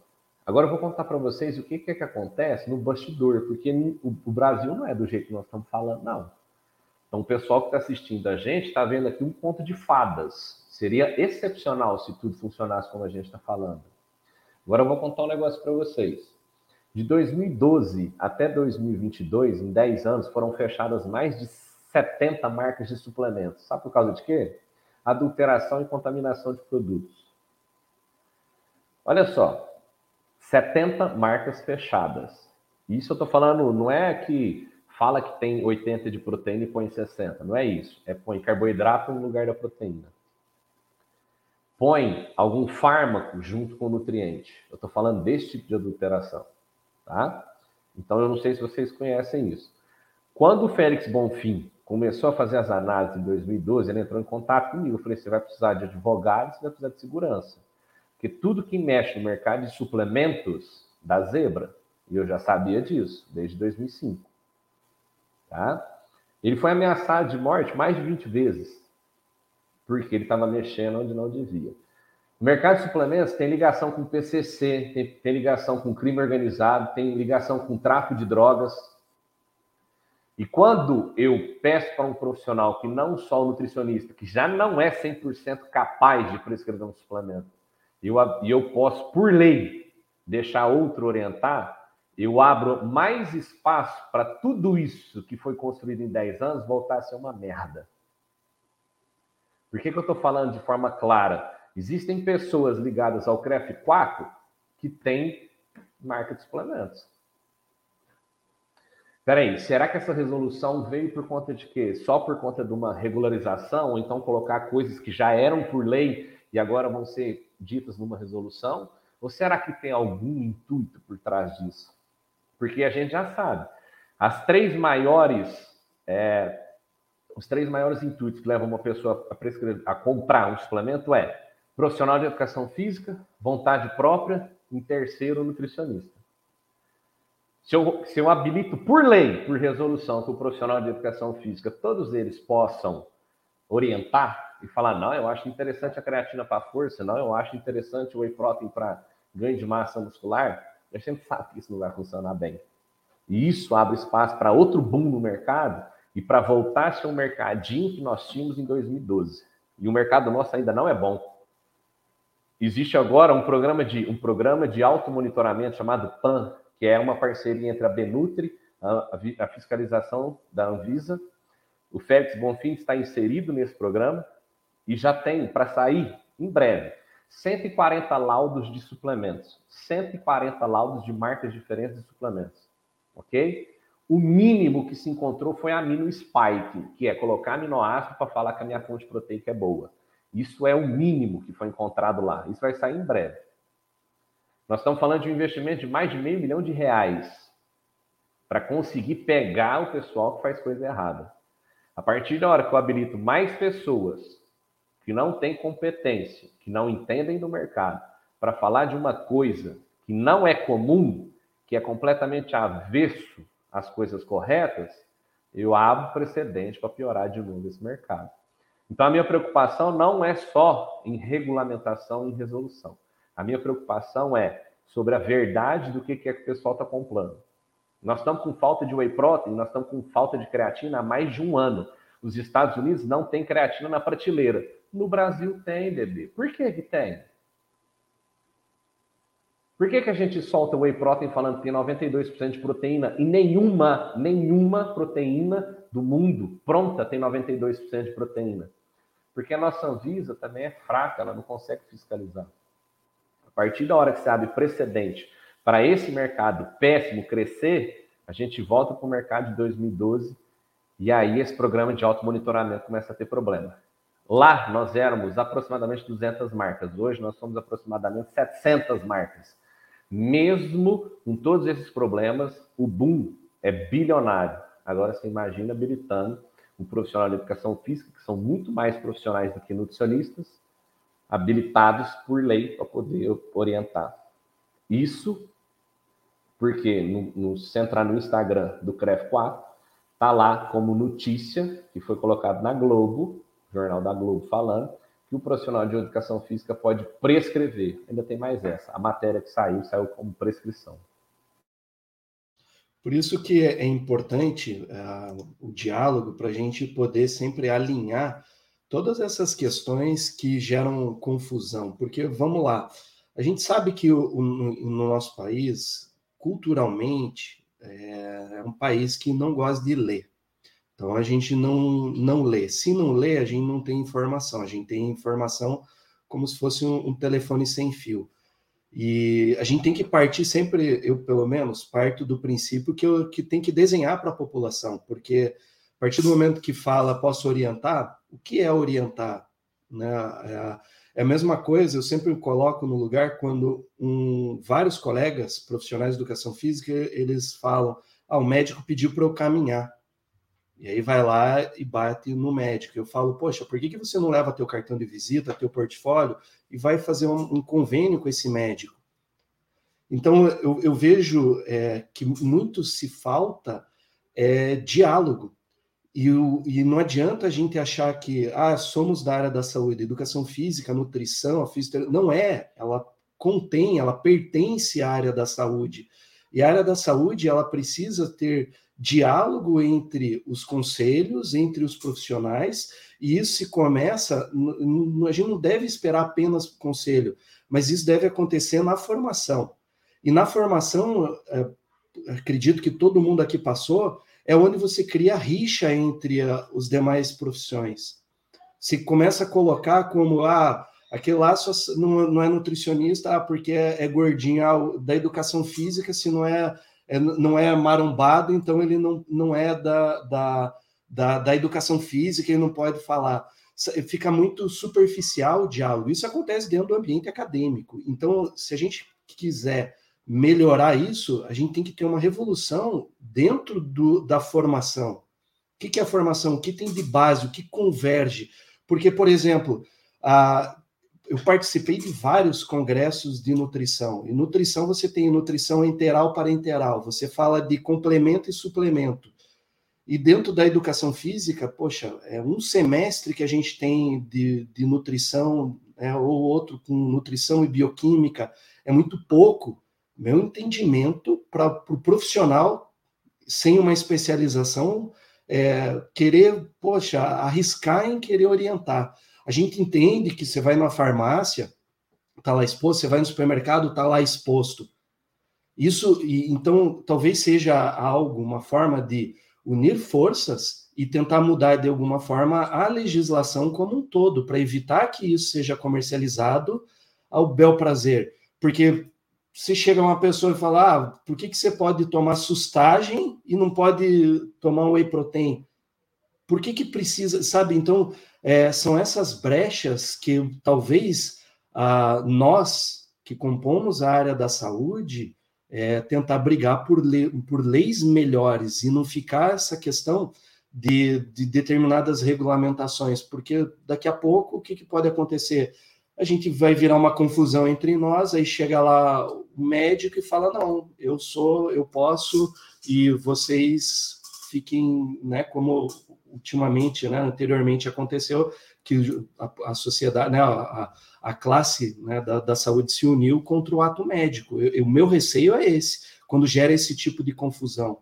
S2: Agora eu vou contar para vocês o que, que, é que acontece no bastidor, porque o, o Brasil não é do jeito que nós estamos falando, não. Então, o pessoal que está assistindo a gente está vendo aqui um conto de fadas. Seria excepcional se tudo funcionasse como a gente está falando. Agora eu vou contar um negócio para vocês. De 2012 até 2022, em 10 anos, foram fechadas mais de 70 marcas de suplementos. Sabe por causa de quê? Adulteração e contaminação de produtos. Olha só, 70 marcas fechadas. Isso eu estou falando, não é que fala que tem 80 de proteína e põe 60. Não é isso. É põe carboidrato no lugar da proteína. Põe algum fármaco junto com o nutriente. Eu estou falando desse tipo de adulteração. Tá? Então eu não sei se vocês conhecem isso. Quando o Félix Bonfim começou a fazer as análises em 2012, ele entrou em contato comigo. Eu falei: você vai precisar de advogado, você vai precisar de segurança. Porque tudo que mexe no mercado de suplementos da zebra, e eu já sabia disso desde 2005. Tá? Ele foi ameaçado de morte mais de 20 vezes, porque ele estava mexendo onde não devia. O mercado de suplementos tem ligação com PCC, tem, tem ligação com crime organizado, tem ligação com tráfico de drogas. E quando eu peço para um profissional que não só o nutricionista, que já não é 100% capaz de prescrever um suplemento, e eu, eu posso, por lei, deixar outro orientar, eu abro mais espaço para tudo isso que foi construído em 10 anos voltar a ser uma merda. Por que, que eu estou falando de forma clara? Existem pessoas ligadas ao CREF 4 que têm marca de suplementos. Peraí, será que essa resolução veio por conta de quê? Só por conta de uma regularização, ou então colocar coisas que já eram por lei e agora vão ser ditas numa resolução? Ou será que tem algum intuito por trás disso? Porque a gente já sabe. As três maiores, é, os três maiores intuitos que levam uma pessoa a, prescrever, a comprar um suplemento é profissional de educação física, vontade própria, em terceiro, nutricionista. Se eu, se eu habilito por lei, por resolução, que o profissional de educação física, todos eles possam orientar e falar, não, eu acho interessante a creatina para força, não, eu acho interessante o whey protein para ganho de massa muscular, a gente sabe que isso não vai funcionar bem. E isso abre espaço para outro boom no mercado e para voltar a ser um mercadinho que nós tínhamos em 2012. E o mercado nosso ainda não é bom. Existe agora um programa de um programa de automonitoramento chamado PAN, que é uma parceria entre a Benutri, a, a fiscalização da Anvisa. O Félix Bonfim está inserido nesse programa e já tem para sair em breve 140 laudos de suplementos, 140 laudos de marcas diferentes de suplementos, ok? O mínimo que se encontrou foi amino spike, que é colocar aminoácido para falar que a minha fonte proteica é boa. Isso é o mínimo que foi encontrado lá. Isso vai sair em breve. Nós estamos falando de um investimento de mais de meio milhão de reais para conseguir pegar o pessoal que faz coisa errada. A partir da hora que eu habilito mais pessoas que não têm competência, que não entendem do mercado, para falar de uma coisa que não é comum, que é completamente avesso às coisas corretas, eu abro precedente para piorar de novo esse mercado. Então, a minha preocupação não é só em regulamentação e resolução. A minha preocupação é sobre a verdade do que é que o pessoal está comprando. Nós estamos com falta de whey protein, nós estamos com falta de creatina há mais de um ano. Os Estados Unidos não têm creatina na prateleira. No Brasil tem, bebê. Por que que tem? Por que, que a gente solta whey protein falando que tem 92% de proteína e nenhuma, nenhuma proteína do mundo pronta tem 92% de proteína? Porque a nossa Anvisa também é fraca, ela não consegue fiscalizar. A partir da hora que você abre precedente para esse mercado péssimo crescer, a gente volta para o mercado de 2012 e aí esse programa de auto monitoramento começa a ter problema. Lá nós éramos aproximadamente 200 marcas, hoje nós somos aproximadamente 700 marcas. Mesmo com todos esses problemas, o boom é bilionário. Agora você imagina habilitando um profissional de educação física, que são muito mais profissionais do que nutricionistas, habilitados por lei para poder orientar. Isso porque no, no, se entrar no Instagram do CREF 4, tá lá como notícia, que foi colocado na Globo, Jornal da Globo falando, que o profissional de educação física pode prescrever. Ainda tem mais essa. A matéria que saiu, saiu como prescrição.
S1: Por isso que é importante uh, o diálogo para a gente poder sempre alinhar todas essas questões que geram confusão. Porque, vamos lá, a gente sabe que o, o, no nosso país, culturalmente, é, é um país que não gosta de ler. Então a gente não, não lê. Se não lê, a gente não tem informação. A gente tem informação como se fosse um, um telefone sem fio. E a gente tem que partir sempre, eu pelo menos, parto do princípio que, eu, que tem que desenhar para a população, porque a partir do momento que fala posso orientar, o que é orientar? Né? É, é a mesma coisa, eu sempre coloco no lugar quando um, vários colegas profissionais de educação física, eles falam, ah, o médico pediu para eu caminhar. E aí vai lá e bate no médico. Eu falo, poxa, por que, que você não leva teu cartão de visita, teu portfólio e vai fazer um, um convênio com esse médico? Então eu, eu vejo é, que muito se falta é, diálogo. E, o, e, não adianta a gente achar que ah, somos da área da saúde, educação física, nutrição, fisioterapia. Não é, ela contém, ela pertence à área da saúde. E a área da saúde, ela precisa ter diálogo entre os conselhos, entre os profissionais, e isso se começa, a gente não deve esperar apenas o conselho, mas isso deve acontecer na formação. E na formação, é, acredito que todo mundo aqui passou, é onde você cria rixa entre os demais profissões. Se começa a colocar como, ah, aquele lá só não, não é nutricionista ah, porque é, é gordinho, ah, da educação física, se não é é, não é marombado, então ele não, não é da, da, da, da educação física, ele não pode falar. Fica muito superficial o diálogo. Isso acontece dentro do ambiente acadêmico. Então, se a gente quiser melhorar isso, a gente tem que ter uma revolução dentro do, da formação. O que, que é a formação? O que tem de base? O que converge? Porque, por exemplo, a, eu participei de vários congressos de nutrição. E nutrição você tem nutrição interal para interal, você fala de complemento e suplemento. E dentro da educação física, poxa, é um semestre que a gente tem de, de nutrição, né, ou outro com nutrição e bioquímica, é muito pouco. Meu entendimento para o pro profissional sem uma especialização é, querer, poxa, arriscar em querer orientar. A gente entende que você vai numa farmácia, está lá exposto, você vai no supermercado, está lá exposto. Isso, e, então, talvez seja algo, uma forma de unir forças e tentar mudar de alguma forma a legislação como um todo, para evitar que isso seja comercializado ao bel prazer. Porque se chega uma pessoa e fala, ah, por que, que você pode tomar sustagem e não pode tomar whey protein? Por que, que precisa, sabe? Então, é, são essas brechas que talvez ah, nós, que compomos a área da saúde, é, tentar brigar por, le por leis melhores e não ficar essa questão de, de, determinadas regulamentações, porque daqui a pouco o que, que pode acontecer? A gente vai virar uma confusão entre nós, aí chega lá o médico e fala: não, eu sou, eu posso, e vocês fiquem, né, como ultimamente, né, anteriormente aconteceu, que a, a sociedade, né, a, a classe né, da, da, saúde se uniu contra o ato médico. O meu receio é esse, quando gera esse tipo de confusão.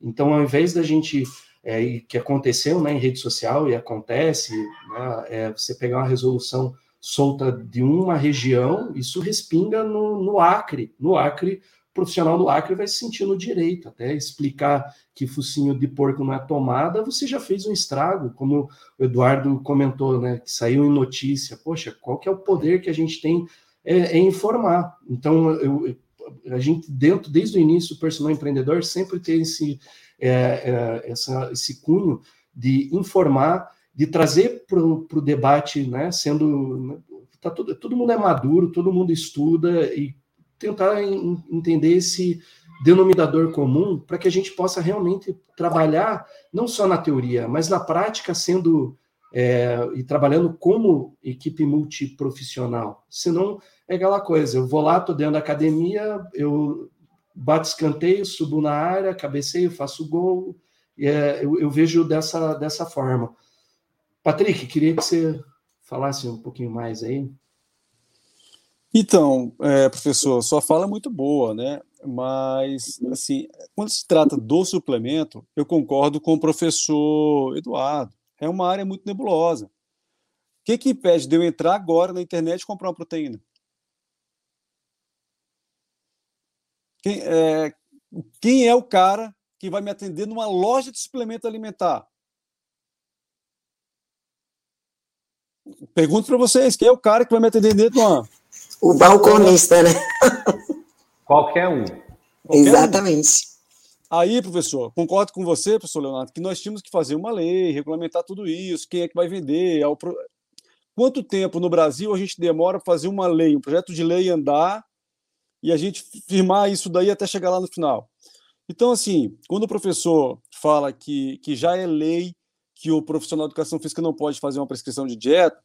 S1: Então, ao invés da gente, é, que aconteceu né, em rede social e acontece, né, é, você pegar uma resolução solta de uma região, isso respinga no, no Acre. No Acre, profissional do Acre vai se sentir no direito, até explicar que focinho de porco não é tomada, você já fez um estrago, como o Eduardo comentou, né, que saiu em notícia. Poxa, qual que é o poder que a gente tem é, é informar. Então, eu, a gente, dentro, desde o início, o personal empreendedor sempre tem esse, é, é, essa, esse cunho de informar, de trazer para o debate, né, sendo... Tá todo, todo mundo é maduro, todo mundo estuda e tentar entender esse denominador comum para que a gente possa realmente trabalhar não só na teoria, mas na prática, sendo é, e trabalhando como equipe multiprofissional. Senão é aquela coisa: eu vou lá, estou dentro da academia, eu bato escanteio, subo na área, cabeceio, faço gol. É, eu, eu vejo dessa, dessa forma. Patrick, queria que você falasse um pouquinho mais aí.
S4: Então, é, professor, sua fala é muito boa, né? Mas, assim, quando se trata do suplemento, eu concordo com o professor Eduardo. É uma área muito nebulosa. O que, que impede de eu entrar agora na internet e comprar uma proteína? Quem é, quem é o cara que vai me atender numa loja de suplemento alimentar? Pergunto para vocês, quem é o cara que vai me atender dentro de uma
S5: o balconista, né?
S2: Qualquer um.
S5: Qualquer Exatamente. Um.
S4: Aí, professor, concordo com você, professor Leonardo, que nós tínhamos que fazer uma lei, regulamentar tudo isso, quem é que vai vender. Pro... quanto tempo no Brasil a gente demora para fazer uma lei, um projeto de lei andar e a gente firmar isso daí até chegar lá no final. Então, assim, quando o professor fala que, que já é lei que o profissional de educação física não pode fazer uma prescrição de dieta,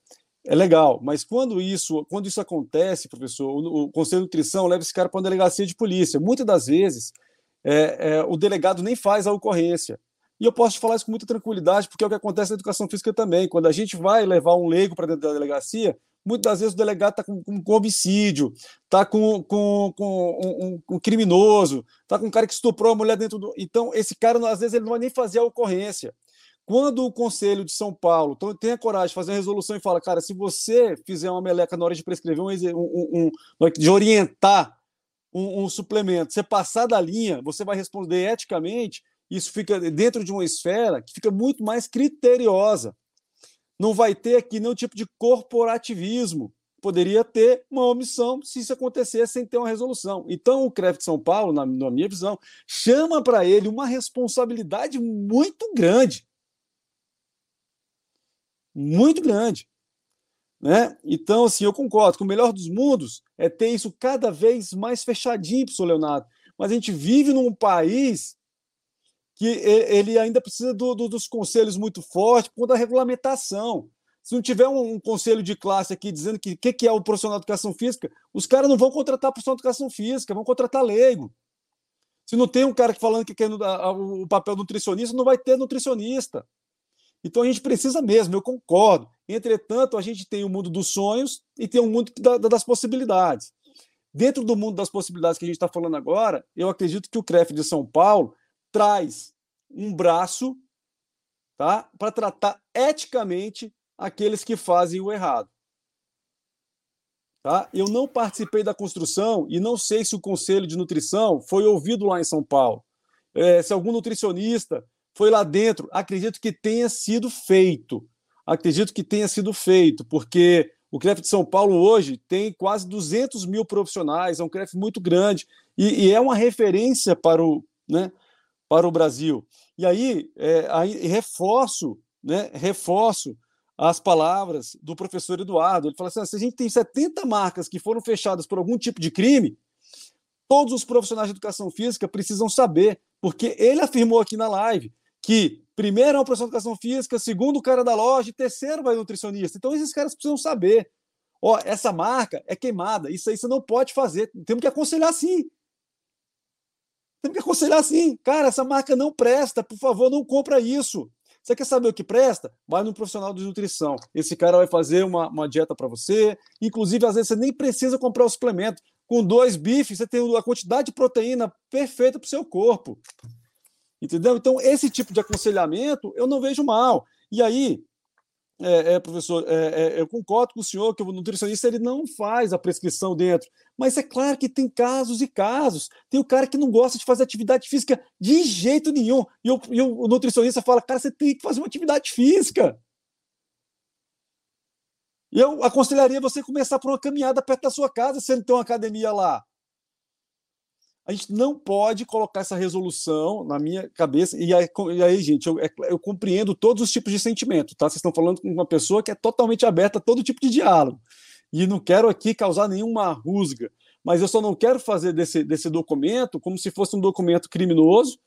S4: é legal, mas quando isso, quando isso acontece, professor, o, o Conselho de Nutrição leva esse cara para uma delegacia de polícia. Muitas das vezes, é, é, o delegado nem faz a ocorrência. E eu posso te falar isso com muita tranquilidade, porque é o que acontece na educação física também. Quando a gente vai levar um leigo para dentro da delegacia, muitas das vezes o delegado está com, com, com, homicídio, está com, com, com um, um, criminoso, está com um cara que estuprou a mulher dentro do. Então, esse cara, às vezes, ele não vai nem fazer a ocorrência. Quando o Conselho de São Paulo tem a coragem de fazer uma resolução e fala, cara, se você fizer uma meleca na hora de prescrever um, um, um de orientar um, suplemento, você passar da linha, você vai responder eticamente, isso fica dentro de uma esfera que fica muito mais criteriosa. Não vai ter aqui nenhum tipo de corporativismo. Poderia ter uma omissão se isso acontecer sem ter uma resolução. Então, o CREF de São Paulo, na, na minha visão, chama para ele uma responsabilidade muito grande. Muito grande. Né? Então, assim, eu concordo que o melhor dos mundos é ter isso cada vez mais fechadinho, professor Leonardo. Mas a gente vive num país que ele ainda precisa do, do, dos conselhos muito fortes por conta da regulamentação. Se não tiver um, um conselho de classe aqui dizendo que o que, que, é o profissional de educação física, os caras não vão contratar profissional de educação física, vão contratar leigo. Se não tem um cara falando que quer o papel nutricionista, não vai ter nutricionista. Então a gente precisa mesmo, eu concordo. Entretanto, a gente tem o mundo dos sonhos e tem o mundo das possibilidades. Dentro do mundo das possibilidades que a gente está falando agora, eu acredito que o CREF de São Paulo traz um braço tá, para tratar eticamente aqueles que fazem o errado. Tá? Eu não participei da construção e não sei se o Conselho de Nutrição foi ouvido lá em São Paulo. É, se algum nutricionista foi lá dentro, acredito que tenha sido feito. Acredito que tenha sido feito, porque o CREF de São Paulo hoje tem quase 200 mil profissionais, é um CREF muito grande e, e é uma referência para o, né, para o Brasil. E aí, é, aí reforço, né, reforço as palavras do professor Eduardo. Ele fala assim: se a gente tem 70 marcas que foram fechadas por algum tipo de crime, todos os profissionais de educação física precisam saber, porque ele afirmou aqui na live que primeiro é um profissional de educação física, segundo o cara da loja, terceiro vai nutricionista. Então esses caras precisam saber. Ó, essa marca é queimada, isso aí você não pode fazer. Temos que aconselhar sim. Tem que aconselhar assim, cara, essa marca não presta, por favor, não compra isso. Você quer saber o que presta? Vai no profissional de nutrição. Esse cara vai fazer uma, uma dieta para você. Inclusive, às vezes, você nem precisa comprar o suplemento. Com dois bifes, você tem a quantidade de proteína perfeita para o seu corpo. Entendeu? Então, esse tipo de aconselhamento eu não vejo mal. E aí, é, é, professor, é, é, eu concordo com o senhor que o nutricionista ele não faz a prescrição dentro, mas é claro que tem casos e casos. Tem o cara que não gosta de fazer atividade física de jeito nenhum, e o, e o nutricionista fala: cara, você tem que fazer uma atividade física. Eu aconselharia você começar por uma caminhada perto da sua casa, se ele tem uma academia lá a gente não pode colocar essa resolução na minha cabeça. E aí, e aí gente, eu, é, eu, compreendo todos os tipos de sentimento, tá? Vocês estão falando com uma pessoa que é totalmente aberta a todo tipo de diálogo. E não quero aqui causar nenhuma rusga, mas eu só não quero fazer desse, desse documento como se fosse um documento criminoso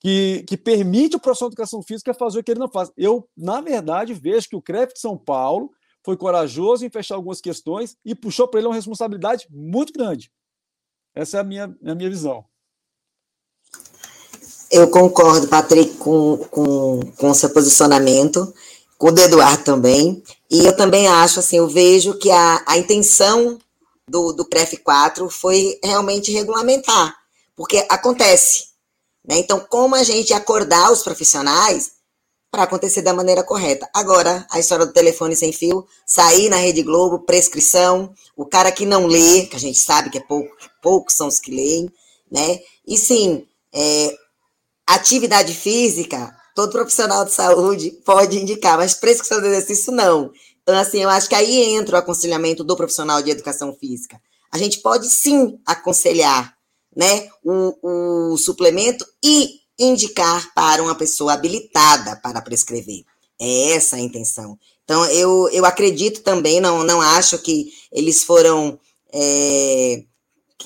S4: que, que permite o profissional de educação física fazer o que ele não faz. Eu, na verdade, vejo que o CREF de São Paulo foi corajoso em fechar algumas questões e puxou para ele uma responsabilidade muito grande. Essa é a minha, a minha visão.
S5: Eu concordo, Patrick, com, com, com seu posicionamento, com o do Eduardo também. E eu também acho, assim, eu vejo que a, a intenção do, do PREF 4 foi realmente regulamentar, porque acontece. Né? Então, como a gente acordar os profissionais para acontecer da maneira correta. Agora, a história do telefone sem fio, sair na Rede Globo, prescrição, o cara que não lê, que a gente sabe que é pouco, poucos são os que leem, né? E sim, é, atividade física, todo profissional de saúde pode indicar, mas prescrição de exercício não. Então, assim, eu acho que aí entra o aconselhamento do profissional de educação física. A gente pode sim aconselhar, né, o, o suplemento e indicar para uma pessoa habilitada para prescrever. É essa a intenção. Então, eu, eu acredito também, não, não acho que eles foram. É,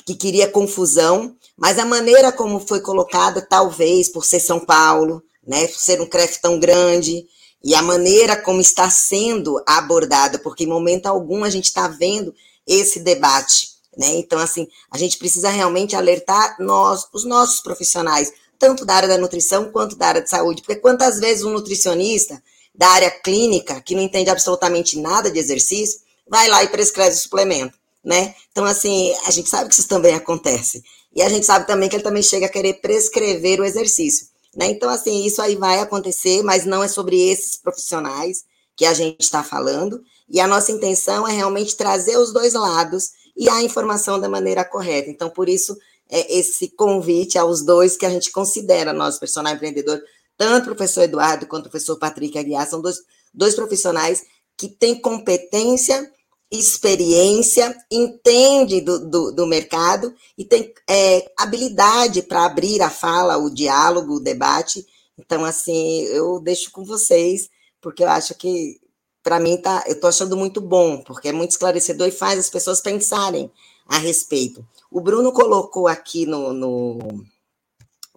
S5: que queria confusão, mas a maneira como foi colocada, talvez por ser São Paulo, né, por ser um CREF tão grande, e a maneira como está sendo abordada, porque em momento algum a gente está vendo esse debate, né? Então, assim, a gente precisa realmente alertar nós, os nossos profissionais, tanto da área da nutrição quanto da área de saúde, porque quantas vezes um nutricionista da área clínica, que não entende absolutamente nada de exercício, vai lá e prescreve o suplemento, né? Então, assim, a gente sabe que isso também acontece. E a gente sabe também que ele também chega a querer prescrever o exercício. Né? Então, assim, isso aí vai acontecer, mas não é sobre esses profissionais que a gente está falando. E a nossa intenção é realmente trazer os dois lados e a informação da maneira correta. Então, por isso, é esse convite aos dois que a gente considera nosso personal empreendedor, tanto o professor Eduardo quanto o professor Patrick Aguiar, são dois, dois profissionais que têm competência experiência, entende do, do, do mercado e tem é, habilidade para abrir a fala, o diálogo, o debate. Então, assim, eu deixo com vocês, porque eu acho que, para mim, tá, eu estou achando muito bom, porque é muito esclarecedor e faz as pessoas pensarem a respeito. O Bruno colocou aqui no, no,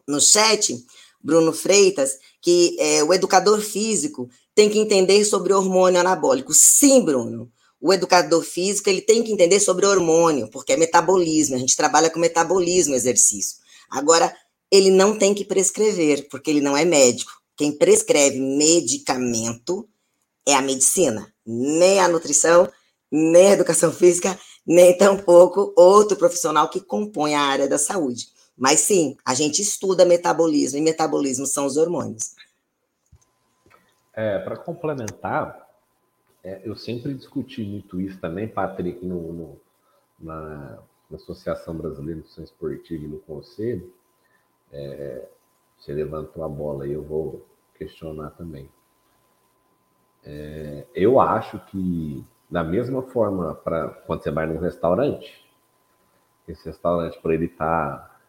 S5: no chat, Bruno Freitas, que é, o educador físico tem que entender sobre hormônio anabólico. Sim, Bruno o educador físico ele tem que entender sobre hormônio, porque é metabolismo, a gente trabalha com metabolismo, exercício. Agora, ele não tem que prescrever, porque ele não é médico. Quem prescreve medicamento é a medicina, nem a nutrição, nem a educação física, nem tampouco outro profissional que compõe a área da saúde. Mas sim, a gente estuda metabolismo, e metabolismo são os hormônios.
S2: É, Para complementar, é, eu sempre discuti muito isso também, Patrick, no, no na, na, Associação Brasileira de Nutrição Esportiva e no Conselho. É, você levantou a bola e eu vou questionar também. É, eu acho que, da mesma forma, para quando você vai num restaurante, esse restaurante, para ele estar tá,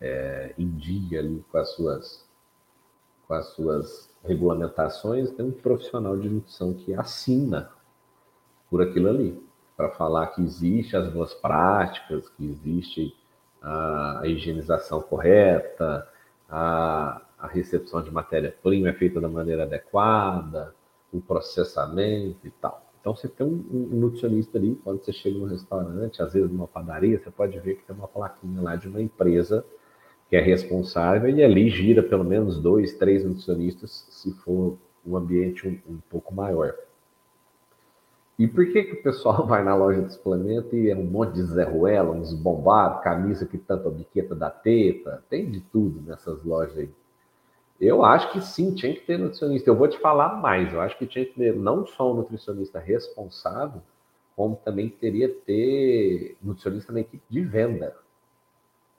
S2: é, em dia ali com as suas, com as suas regulamentações, tem um profissional de nutrição que assina por aquilo ali, para falar que existe as boas práticas, que existe a, a higienização correta, a, a recepção de matéria-prima é feita da maneira adequada, o processamento e tal. Então você tem um, nutricionista ali, quando você chega no restaurante, às vezes numa padaria, você pode ver que tem uma plaquinha lá de uma empresa que é responsável, e ali gira pelo menos dois, três nutricionistas, se for um ambiente um, um pouco maior. E por que, que o pessoal vai na loja de suplemento e é um monte de Zé Ruela, uns bombados, camisa que tampa a biqueta da teta, tem de tudo nessas lojas aí. Eu acho que sim, tinha que ter nutricionista. Eu vou te falar mais, eu acho que tinha que ter não só um nutricionista responsável, como também teria que ter nutricionista na equipe de venda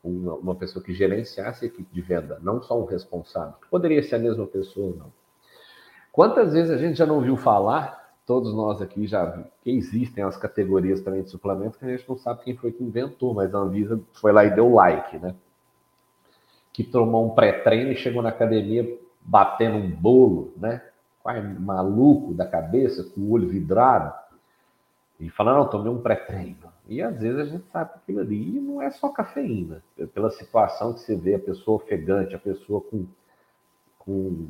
S2: uma, uma pessoa que gerenciasse a equipe de venda, não só um responsável. Poderia ser a mesma pessoa não. Quantas vezes a gente já não ouviu falar, todos nós aqui já que existem as categorias também de suplemento que a gente não sabe quem foi que inventou, mas a Anvisa foi lá e deu like, né? Que tomou um pré-treino e chegou na academia batendo um bolo, né? Quase maluco da cabeça, com o olho vidrado. E falando, não, tomei um pré-treino. E às vezes a gente sabe que aquilo ali não é só cafeína. Pela situação que você vê, a pessoa ofegante, a pessoa com, com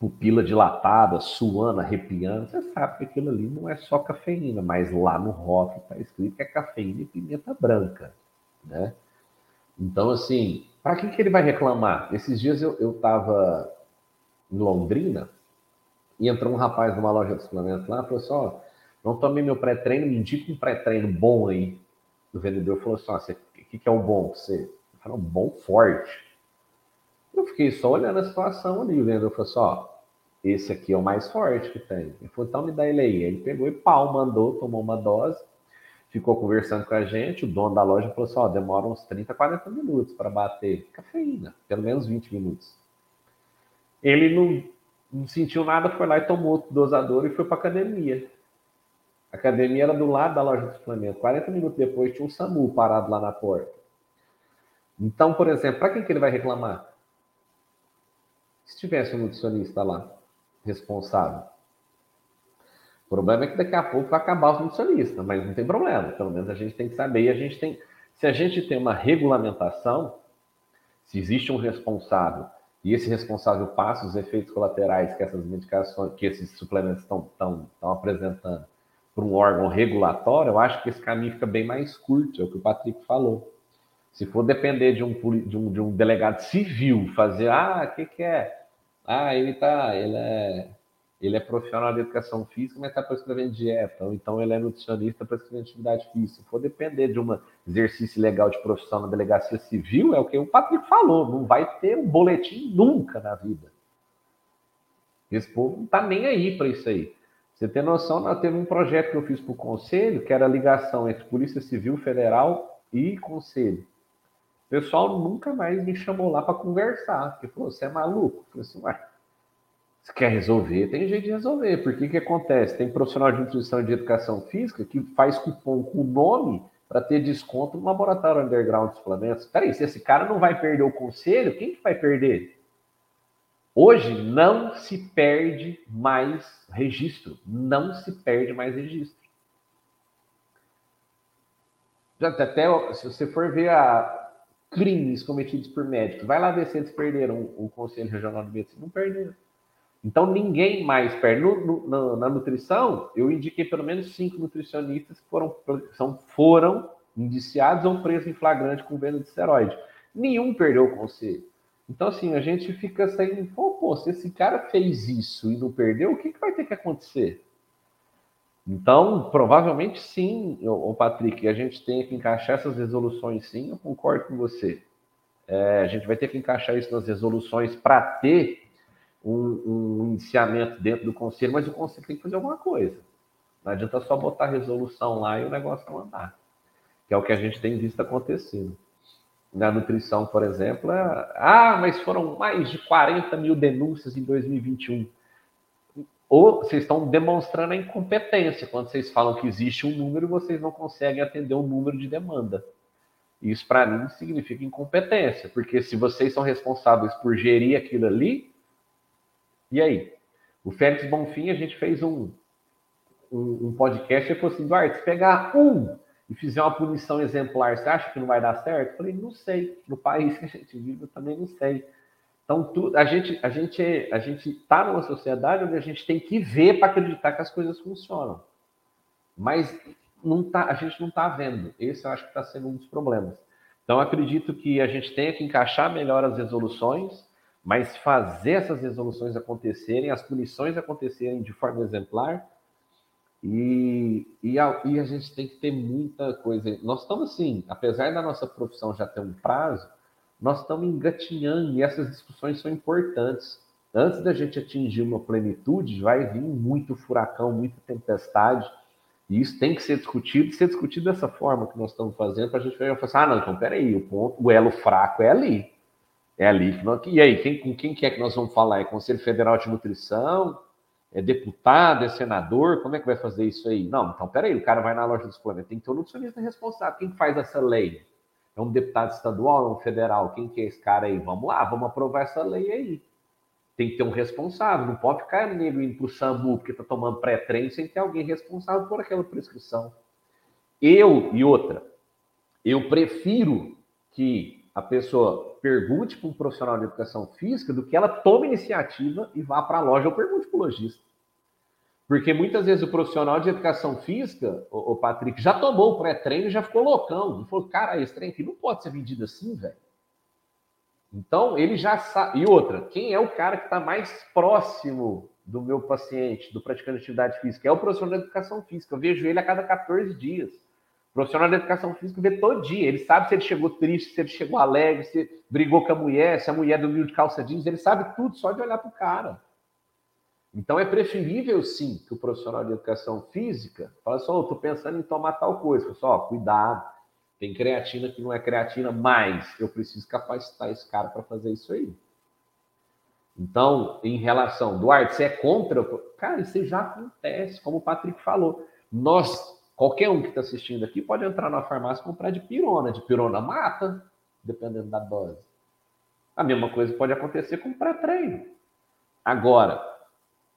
S2: pupila dilatada, suando, arrepiando, você sabe que aquilo ali não é só cafeína, mas lá no rótulo está escrito que é cafeína e pimenta branca, né? Então, assim, para que, que ele vai reclamar? Esses dias eu estava em Londrina e entrou um rapaz numa loja de suplementos lá e falou assim, ó, não tomei meu pré-treino, me indica um pré-treino bom aí. O vendedor falou assim: o que, que é o bom? Você falou, bom forte. Eu fiquei só olhando a situação ali. O vendedor falou assim: ó, esse aqui é o mais forte que tem. Ele falou, então me dá ele aí. Ele pegou e pau, mandou, tomou uma dose, ficou conversando com a gente. O dono da loja falou assim: ó, demora uns 30, 40 minutos para bater cafeína, pelo menos 20 minutos. Ele não, não sentiu nada, foi lá e tomou outro dosador e foi para academia. A academia era do lado da loja de suplemento. 40 minutos depois tinha um SAMU parado lá na porta. Então, por exemplo, para quem que ele vai reclamar? Se tivesse um nutricionista lá, responsável. Problema é que daqui a pouco vai acabar os nutricionistas, mas não tem problema. Pelo menos a gente tem que saber. E a gente tem, se a gente tem uma regulamentação, se existe um responsável e esse responsável passa os efeitos colaterais que essas medicações, que esses suplementos estão, estão, estão apresentando para um órgão regulatório, eu acho que esse caminho fica bem mais curto, é o que o Patrick falou. Se for depender de um, de um, de um delegado civil fazer, ah, o que, que é? Ah, ele tá, ele é ele é profissional de educação física, mas está prescrevendo dieta, ou então ele é nutricionista prescrevendo atividade física. Se for depender de um exercício legal de profissão na delegacia civil, é o que o Patrick falou, não vai ter um boletim nunca na vida. Esse povo não está nem aí para isso aí. Você tem noção, nós teve um projeto que eu fiz para o Conselho, que era a ligação entre Polícia Civil Federal e Conselho. O pessoal nunca mais me chamou lá para conversar, porque falou, você é maluco? Eu falei assim, se quer resolver, tem jeito de resolver. Porque que acontece? Tem profissional de nutrição e de educação física que faz cupom com o nome para ter desconto no laboratório underground de suplementos. Peraí, se esse cara não vai perder o conselho, quem que vai perder? Hoje não se perde mais registro. Não se perde mais registro. Até se você for ver a crimes cometidos por médicos, vai lá ver se eles perderam o Conselho Regional de Medicina. Não perderam. Então, ninguém mais perde. No, no, na nutrição, eu indiquei pelo menos cinco nutricionistas que foram, são, foram indiciados ou presos em flagrante com venda de esteroide. Nenhum perdeu o conselho. Então, assim, a gente fica sem. Pô, pô, se esse cara fez isso e não perdeu, o que, que vai ter que acontecer? Então, provavelmente sim, o Patrick, a gente tem que encaixar essas resoluções sim, eu concordo com você. É, a gente vai ter que encaixar isso nas resoluções para ter um, um iniciamento dentro do conselho, mas o conselho tem que fazer alguma coisa. Não adianta só botar resolução lá e o negócio não andar. Que é o que a gente tem visto acontecendo. Na nutrição, por exemplo, é... ah, mas foram mais de 40 mil denúncias em 2021. Ou vocês estão demonstrando a incompetência. Quando vocês falam que existe um número, vocês não conseguem atender o um número de demanda. Isso, para mim, significa incompetência. Porque se vocês são responsáveis por gerir aquilo ali, e aí? O Félix Bonfim, a gente fez um, um, um podcast e falou assim: Duarte, se pegar um e fizer uma punição exemplar, você acha que não vai dar certo? Eu falei: não sei. No país que a gente vive, eu também não sei. Então, tu, a gente a gente a gente está numa sociedade onde a gente tem que ver para acreditar que as coisas funcionam. Mas não tá, a gente não está vendo. Esse eu acho que está sendo um dos problemas. Então, acredito que a gente tenha que encaixar melhor as resoluções mas fazer essas resoluções acontecerem, as punições acontecerem de forma exemplar, e, e, a, e a gente tem que ter muita coisa. Nós estamos assim, apesar da nossa profissão já ter um prazo, nós estamos engatinhando e essas discussões são importantes. Antes da gente atingir uma plenitude, vai vir muito furacão, muita tempestade, e isso tem que ser discutido, ser discutido dessa forma que nós estamos fazendo, para a gente ver, falar assim, ah, não, então peraí, o ponto, o elo fraco é ali. É ali que nós. E aí, quem, com quem que é que nós vamos falar? É Conselho Federal de Nutrição? É deputado? É senador? Como é que vai fazer isso aí? Não, então peraí, o cara vai na loja do suplemento, tem que ter um nutricionista responsável. Quem faz essa lei? É um deputado estadual, é um federal? Quem que é esse cara aí? Vamos lá, vamos aprovar essa lei aí. Tem que ter um responsável, não pode ficar nego indo para o SAMU porque está tomando pré-treino sem ter alguém responsável por aquela prescrição. Eu e outra, eu prefiro que a pessoa pergunte para um profissional de educação física do que ela tome iniciativa e vá para a loja ou pergunte para o lojista. Porque muitas vezes o profissional de educação física, o, o Patrick, já tomou o pré-treino e já ficou loucão. Ele falou, cara, esse trem aqui não pode ser vendido assim, velho. Então, ele já sabe. E outra, quem é o cara que está mais próximo do meu paciente, do praticante de atividade física? É o profissional de educação física. Eu vejo ele a cada 14 dias. Profissional de educação física vê todo dia. Ele sabe se ele chegou triste, se ele chegou alegre, se brigou com a mulher, se a mulher dormiu de calça jeans. Ele sabe tudo só de olhar para o cara. Então é preferível, sim, que o profissional de educação física fale assim: oh, estou pensando em tomar tal coisa. Pessoal, cuidado. Tem creatina que não é creatina, mas eu preciso capacitar esse cara para fazer isso aí. Então, em relação, Duarte, você é contra? Cara, isso já acontece, como o Patrick falou. Nós Qualquer um que está assistindo aqui pode entrar na farmácia e comprar de pirona. De pirona mata, dependendo da dose. A mesma coisa pode acontecer com pré-treino. Agora,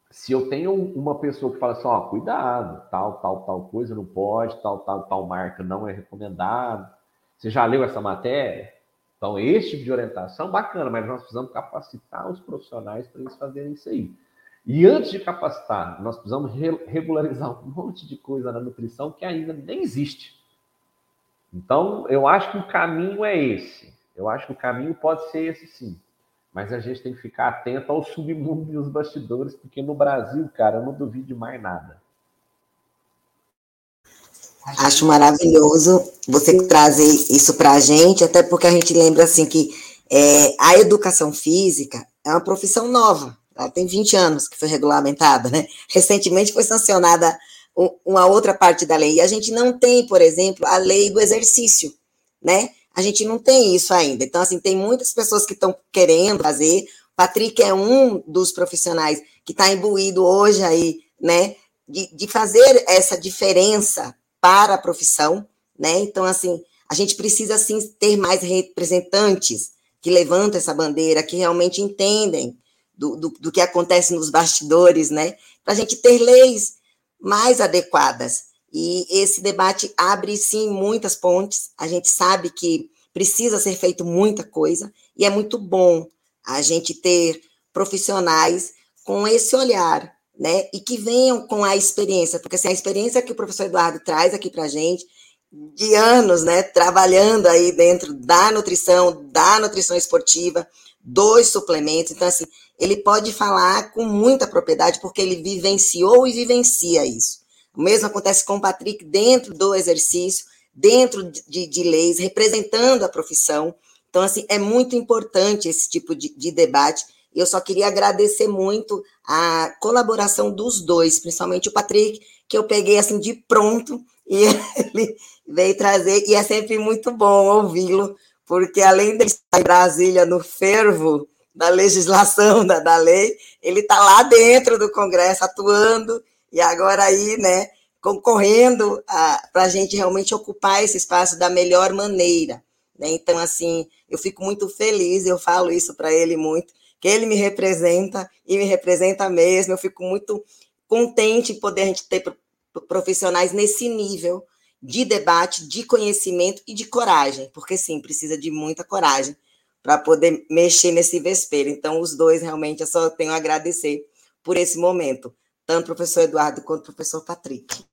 S2: se eu tenho uma pessoa que fala assim, ó, cuidado, tal, tal, tal coisa não pode, tal, tal, tal marca não é recomendado. Você já leu essa matéria? Então, esse tipo de orientação, bacana, mas nós precisamos capacitar os profissionais para eles fazerem isso aí. E antes de capacitar, nós precisamos regularizar um monte de coisa na nutrição que ainda nem existe. Então, eu acho que o caminho é esse. Eu acho que o caminho pode ser esse sim. Mas a gente tem que ficar atento ao submundo e os bastidores, porque no Brasil, cara, eu não duvido de mais nada.
S5: Acho maravilhoso você trazer isso para a gente, até porque a gente lembra assim que é, a educação física é uma profissão nova, ela tem 20 anos que foi regulamentada, né? Recentemente foi sancionada uma outra parte da lei, e a gente não tem, por exemplo, a lei do exercício, né? A gente não tem isso ainda. Então, assim, tem muitas pessoas que estão querendo fazer. Patrick é um dos profissionais que está imbuído hoje aí, né? De, de fazer essa diferença para a profissão, né? Então, assim, a gente precisa, sim, ter mais representantes que levantam essa bandeira, que realmente entendem do, do, do que acontece nos bastidores, né? Para a gente ter leis mais adequadas. E esse debate abre, sim, muitas pontes. A gente sabe que precisa ser feito muita coisa, e é muito bom a gente ter profissionais com esse olhar né? E que venham com a experiência, porque assim, a experiência que o professor Eduardo traz aqui para a gente, de anos, né, trabalhando aí dentro da nutrição, da nutrição esportiva, dos suplementos, então assim, ele pode falar com muita propriedade, porque ele vivenciou e vivencia isso. O mesmo acontece com o Patrick dentro do exercício, dentro de, de leis, representando a profissão. Então, assim, é muito importante esse tipo de, de debate, eu só queria agradecer muito a colaboração dos dois, principalmente o Patrick, que eu peguei assim de pronto e ele veio trazer, e é sempre muito bom ouvi-lo, porque além de estar em Brasília no fervo da legislação, da, da lei, ele está lá dentro do Congresso atuando, e agora aí, né, concorrendo para a gente realmente ocupar esse espaço da melhor maneira. Né? Então, assim, eu fico muito feliz, eu falo isso para ele muito, que ele me representa e me representa mesmo. Eu fico muito contente em poder a gente ter profissionais nesse nível de debate, de conhecimento e de coragem, porque sim, precisa de muita coragem para poder mexer nesse vespeiro. Então, os dois realmente eu só tenho a agradecer por esse momento, tanto o professor Eduardo quanto o professor Patrick.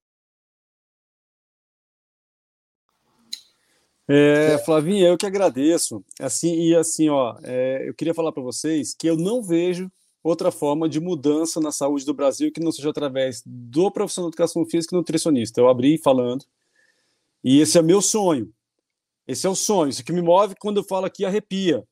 S4: É, Flavinha, eu que agradeço. Assim e assim, ó, é, eu queria falar para vocês que eu não vejo outra forma de mudança na saúde do Brasil que não seja através do profissional de educação física e nutricionista. Eu abri falando e esse é meu sonho. Esse é o sonho. Isso que me move quando eu falo aqui arrepia.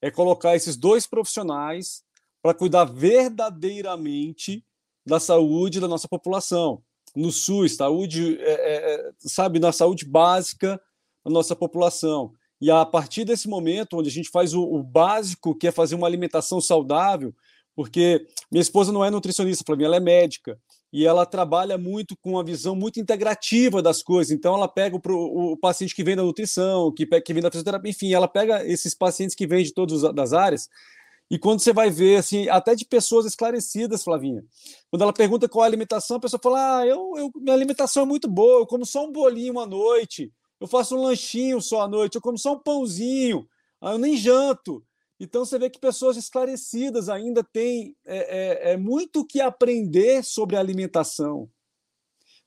S4: É colocar esses dois profissionais para cuidar verdadeiramente da saúde da nossa população. No SUS, saúde, é, é, é sabe, na saúde básica a nossa população. E a partir desse momento, onde a gente faz o, o básico, que é fazer uma alimentação saudável, porque minha esposa não é nutricionista, para mim ela é médica, e ela trabalha muito com uma visão muito integrativa das coisas. Então, ela pega o, o paciente que vem da nutrição, que, que vem da fisioterapia, enfim, ela pega esses pacientes que vêm de todas as áreas. E quando você vai ver, assim, até de pessoas esclarecidas, Flavinha, quando ela pergunta qual é a alimentação, a pessoa fala: Ah, eu, eu, minha alimentação é muito boa, eu como só um bolinho à noite, eu faço um lanchinho só à noite, eu como só um pãozinho, eu nem janto. Então você vê que pessoas esclarecidas ainda têm é, é, é muito que aprender sobre alimentação,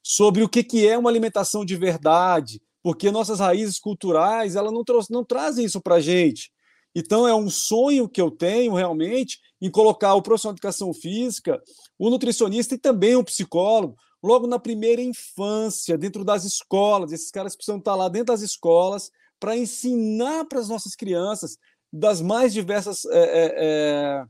S4: sobre o que, que é uma alimentação de verdade, porque nossas raízes culturais elas não, não trazem isso para a gente. Então é um sonho que eu tenho realmente em colocar o profissional de educação física, o nutricionista e também o psicólogo logo na primeira infância, dentro das escolas. Esses caras precisam estar lá dentro das escolas para ensinar para as nossas crianças das mais diversas é, é,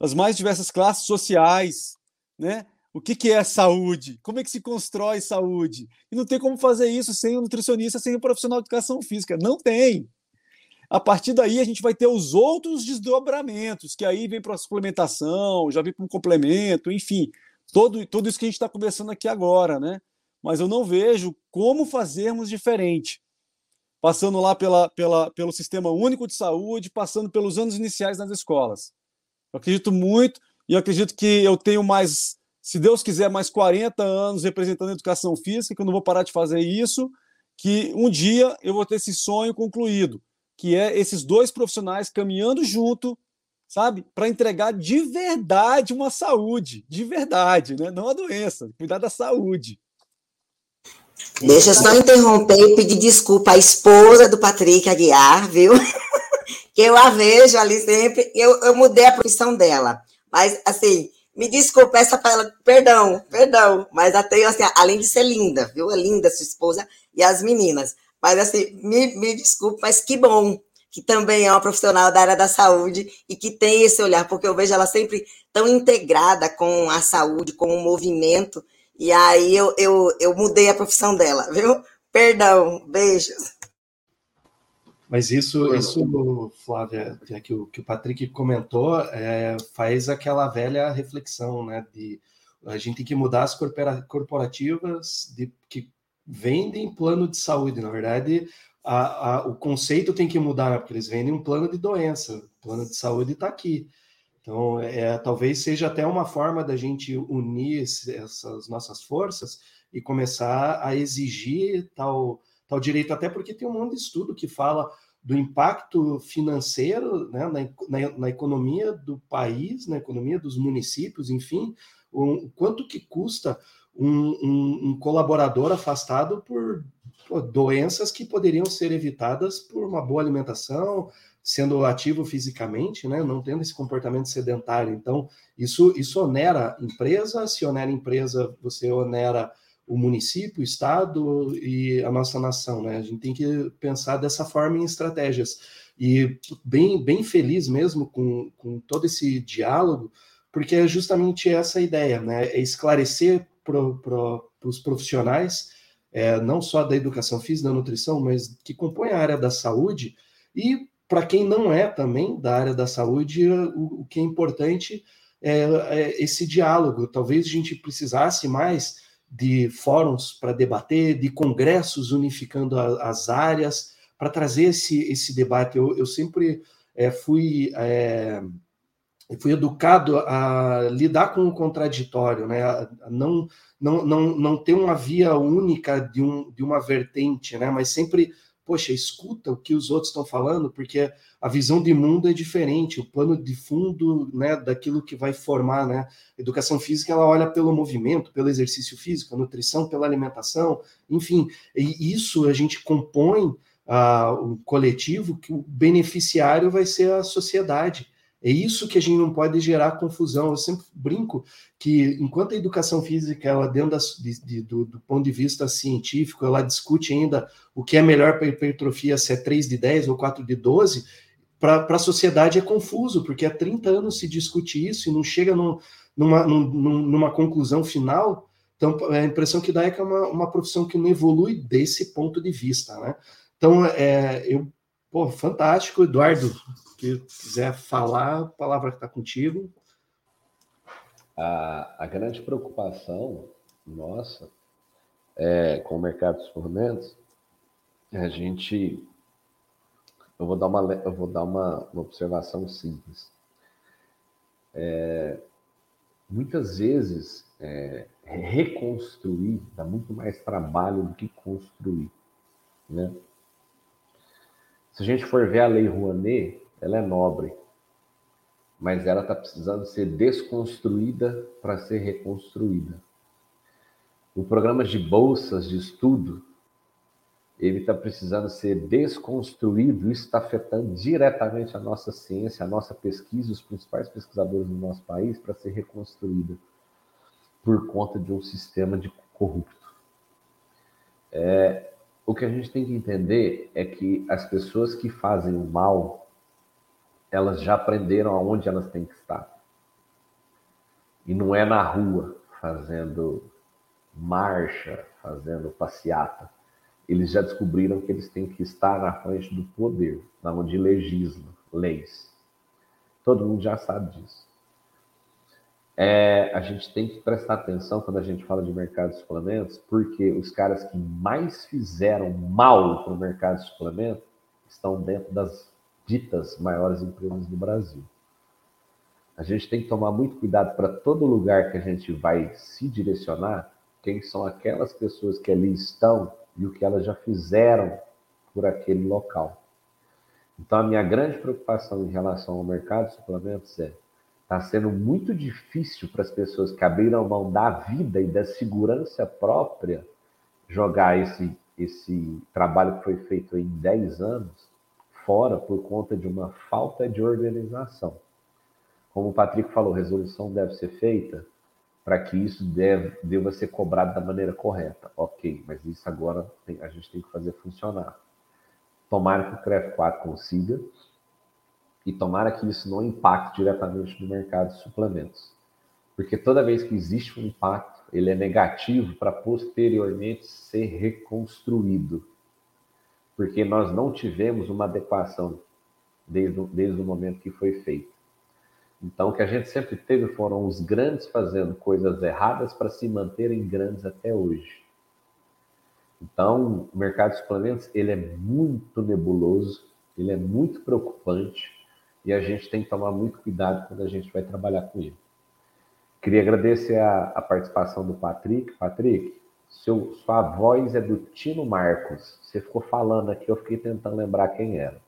S4: das mais diversas classes sociais, né? O que, que é saúde? Como é que se constrói saúde? E não tem como fazer isso sem o um nutricionista, sem o um profissional de educação física. Não tem. A partir daí, a gente vai ter os outros desdobramentos, que aí vem para a suplementação, já vem para um complemento, enfim todo, tudo isso que a gente está conversando aqui agora, né? Mas eu não vejo como fazermos diferente. Passando lá pela, pela, pelo Sistema Único de Saúde, passando pelos anos iniciais nas escolas. Eu acredito muito e eu acredito que eu tenho mais, se Deus quiser, mais 40 anos representando a educação física, que eu não vou parar de fazer isso, que um dia eu vou ter esse sonho concluído, que é esses dois profissionais caminhando junto, sabe, para entregar de verdade uma saúde, de verdade, né? não a doença, cuidar da saúde.
S5: Deixa eu só interromper e pedir desculpa à esposa do Patrick Aguiar, viu? que eu a vejo ali sempre, eu, eu mudei a profissão dela. Mas, assim, me desculpa essa ela, perdão, perdão, mas até assim, além de ser linda, viu? É linda sua esposa e as meninas. Mas, assim, me, me desculpe, mas que bom que também é uma profissional da área da saúde e que tem esse olhar, porque eu vejo ela sempre tão integrada com a saúde, com o movimento, e aí eu, eu, eu mudei a profissão dela, viu? Perdão, beijos.
S1: Mas isso, isso Flávia, que o, que o Patrick comentou, é, faz aquela velha reflexão, né? De a gente tem que mudar as corporativas de, que vendem plano de saúde. Na verdade, a, a, o conceito tem que mudar, né? porque eles vendem um plano de doença. O plano de saúde está aqui. Então, é, talvez seja até uma forma da gente unir essas nossas forças e começar a exigir tal, tal direito, até porque tem um monte de estudo que fala do impacto financeiro né, na, na, na, economia do país, na economia dos municípios, enfim, o, quanto que custa um, um, um colaborador afastado por, por doenças que poderiam ser evitadas por uma boa alimentação, sendo ativo fisicamente, né, não tendo esse comportamento sedentário. Então, isso, isso onera empresa, se onera empresa, você onera o município, o estado e a nossa nação, né? A gente tem que pensar dessa forma em estratégias. E bem, bem feliz mesmo com, com todo esse diálogo, porque é justamente essa a ideia, né? É esclarecer para pro, os profissionais, é, não só da educação física, da nutrição, mas que compõem a área da saúde, e para quem não é também da área da saúde, o, o que é importante é, é, esse diálogo. Talvez a gente precisasse mais de fóruns para debater, de congressos unificando a, as áreas, para trazer esse, esse debate. Eu, eu sempre é, fui, é, fui educado a lidar com o contraditório, né? A, não, não, não, não ter uma via única de, um, de uma vertente, né? mas sempre poxa, escuta o que os outros estão falando, porque a visão de mundo é diferente, o plano de fundo, né, daquilo que vai formar, né? educação física, ela olha pelo movimento, pelo exercício físico, a nutrição pela alimentação, enfim, e isso a gente compõe uh, um coletivo que o beneficiário vai ser a sociedade. É isso que a gente não pode gerar confusão. Eu sempre brinco que, enquanto a educação física, ela dentro das, de, de, do, do, ponto de vista científico, ela discute ainda o que é melhor para hipertrofia, se é 3 de 10 ou 4 de 12, para a sociedade é confuso, porque há 30 anos se discute isso e não chega numa, numa conclusão final. Então, a impressão que dá é que é uma, uma profissão que não evolui desse ponto de vista, né? Então, é, eu, pô, fantástico, Eduardo, que quiser falar, a palavra está contigo.
S2: A, a, grande preocupação nossa é, com o mercado de suplementos é a gente. Eu vou dar uma, eu vou dar uma, uma observação simples. É, muitas vezes, é, reconstruir dá muito mais trabalho do que construir. Né? Se a gente for ver a Lei Rouanet, ela é nobre, mas ela está precisando ser desconstruída para ser reconstruída. O programa de bolsas de estudo, ele está precisando ser desconstruído, isso está afetando diretamente a nossa ciência, a nossa pesquisa, os principais pesquisadores do nosso país, para ser reconstruída por conta de um sistema de corrupto. É, o que a gente tem que entender é que as pessoas que fazem o mal elas já aprenderam aonde elas têm que estar. E não é na rua fazendo marcha, fazendo passeata. Eles já descobriram que eles têm que estar na frente do poder, na onde legisla leis. Todo mundo já sabe disso. É, a gente tem que prestar atenção quando a gente fala de mercado de suplementos, porque os caras que mais fizeram mal para o mercado de suplementos estão dentro das ditas maiores empresas do Brasil. a gente tem que tomar muito cuidado para todo lugar que a gente vai se direcionar, quem são aquelas pessoas que ali estão e o que elas já fizeram por aquele local. Então, a minha grande preocupação em relação ao mercado de suplementos é está sendo muito difícil para as pessoas que abriram mão da vida e da segurança própria jogar esse, esse trabalho que foi feito em 10 anos fora por conta de uma falta de organização. Como o Patrick falou, resolução deve ser feita para que isso deve, deva ser cobrado da maneira correta. Ok, mas isso agora tem, a gente tem que fazer funcionar. Tomara que o CREF 4 consiga e tomara que isso não impacte diretamente no mercado de suplementos. Porque toda vez que existe um impacto, ele é negativo para posteriormente ser reconstruído. Porque nós não tivemos uma adequação desde, desde o momento que foi feito. Então, o que a gente sempre teve foram os grandes fazendo coisas erradas para se manterem grandes até hoje. Então, o mercado de suplementos ele é muito nebuloso, ele é muito preocupante e a gente tem que tomar muito cuidado quando a gente vai trabalhar com ele. Queria agradecer a, a participação do Patrick. Patrick, seu, sua voz é do Tino Marcos. Você ficou falando aqui, eu fiquei tentando lembrar quem era.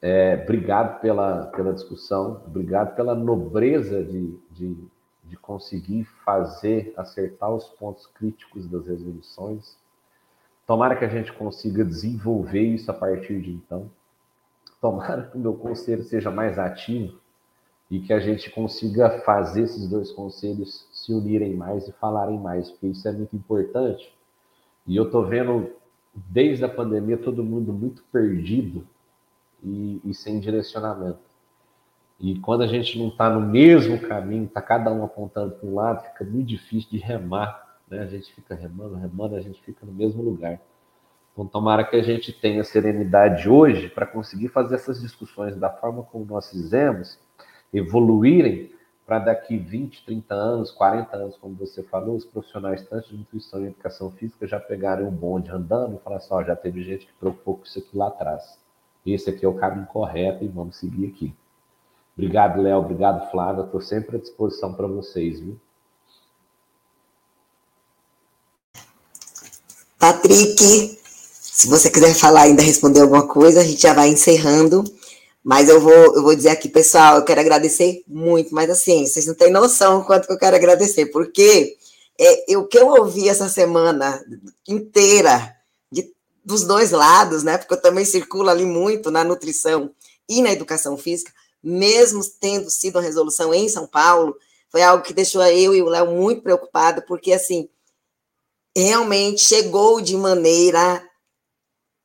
S2: É, obrigado pela, pela discussão, obrigado pela nobreza de, de, de conseguir fazer, acertar os pontos críticos das resoluções. Tomara que a gente consiga desenvolver isso a partir de então. Tomara que o meu conselho seja mais ativo e que a gente consiga fazer esses dois conselhos se unirem mais e falarem mais, porque isso é muito importante. E eu estou vendo, desde a pandemia, todo mundo muito perdido e, e sem direcionamento. E quando a gente não está no mesmo caminho, está cada um apontando para um lado, fica muito difícil de remar. Né? A gente fica remando, remando, a gente fica no mesmo lugar. Então, tomara que a gente tenha serenidade hoje para conseguir fazer essas discussões da forma como nós fizemos, evoluírem para daqui 20, 30 anos, 40 anos, como você falou, os profissionais tanto de nutrição e educação física já pegarem o bonde andando e falar assim, ó, já teve gente que preocupou com isso aqui lá atrás. Esse aqui é o caminho correto e vamos seguir aqui. Obrigado, Léo. Obrigado, Flávia. Estou sempre à disposição para vocês, viu?
S5: Patrick, se você quiser falar ainda, responder alguma coisa, a gente já vai encerrando. Mas eu vou, eu vou dizer aqui, pessoal, eu quero agradecer muito, mas assim, vocês não têm noção quanto que eu quero agradecer, porque é, o que eu ouvi essa semana inteira dos dois lados, né? Porque eu também circulo ali muito na nutrição e na educação física, mesmo tendo sido uma resolução em São Paulo, foi algo que deixou eu e o Léo muito preocupados, porque assim, realmente chegou de maneira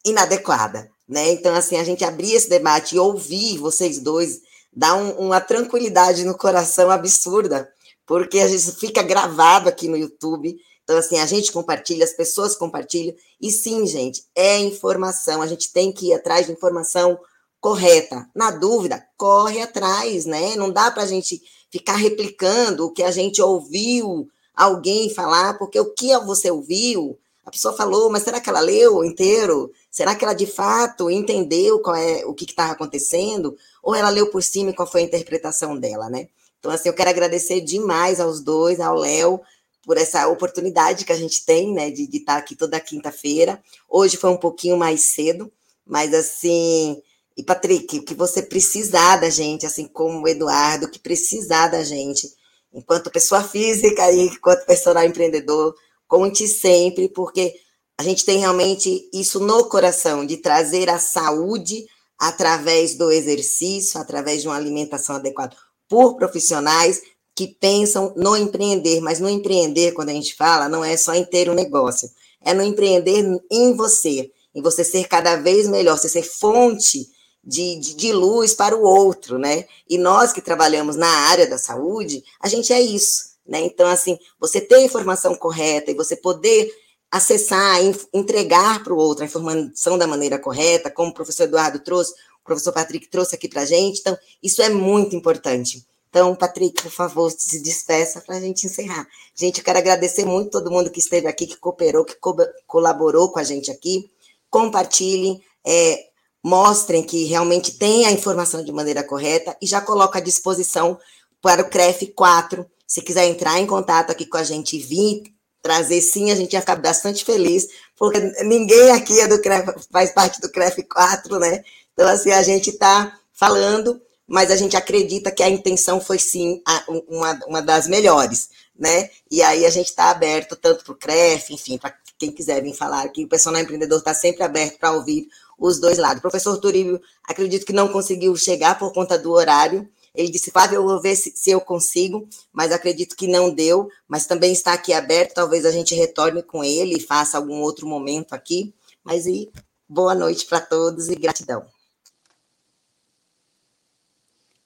S5: inadequada, né? Então, assim, a gente abrir esse debate e ouvir vocês dois dá um, uma tranquilidade no coração absurda, porque a gente fica gravado aqui no YouTube, então, assim, a gente compartilha, as pessoas compartilham. E sim, gente, é informação. A gente tem que ir atrás de informação correta. Na dúvida, corre atrás, né? Não dá para a gente ficar replicando o que a gente ouviu alguém falar, porque o que você ouviu, a pessoa falou, mas será que ela leu inteiro? Será que ela de fato entendeu qual é o que estava acontecendo? Ou ela leu por cima e qual foi a interpretação dela, né? Então, assim, eu quero agradecer demais aos dois, ao Léo, por essa oportunidade que a gente tem, né, de, estar aqui toda quinta-feira. Hoje foi um pouquinho mais cedo, mas assim, e Patrick, o que você precisar da gente, assim como o Eduardo, o que precisar da gente, enquanto pessoa física e enquanto personal empreendedor, conte sempre, porque a gente tem realmente isso no coração, de trazer a saúde através do exercício, através de uma alimentação adequada por profissionais que pensam no empreender, mas no empreender, quando a gente fala, não é só em ter um negócio, é no empreender em você, em você ser cada vez melhor, você ser fonte de, de, de, luz para o outro, né? E nós que trabalhamos na área da saúde, a gente é isso, né? Então, assim, você ter a informação correta e você poder acessar, entregar para o outro a informação da maneira correta, como o professor Eduardo trouxe, o professor Patrick trouxe aqui para a gente, então, isso é muito importante. Então, Patrick, por favor, se despeça para a gente encerrar. Gente, eu quero agradecer muito todo mundo que esteve aqui, que cooperou, que co colaborou com a gente aqui. Compartilhem. É, mostrem que realmente tem a informação de maneira correta e já coloco à disposição para o CREF 4. Se quiser entrar em contato aqui com a gente e vir trazer, sim, a gente ia ficar bastante feliz, porque ninguém aqui é do CREF, faz parte do CREF 4, né? Então, assim, a gente está falando, mas a gente acredita que a intenção foi, sim, uma, uma das melhores, né? E aí a gente está aberto tanto para o CREF, enfim, para quem quiser vir falar aqui, o personal empreendedor está sempre aberto para ouvir os dois lados. O professor Turíbio, acredito que não conseguiu chegar por conta do horário. Ele disse, Flávio, eu vou ver se, se eu consigo, mas acredito que não deu. Mas também está aqui aberto, talvez a gente retorne com ele e faça algum outro momento aqui. Mas e boa noite para todos e gratidão.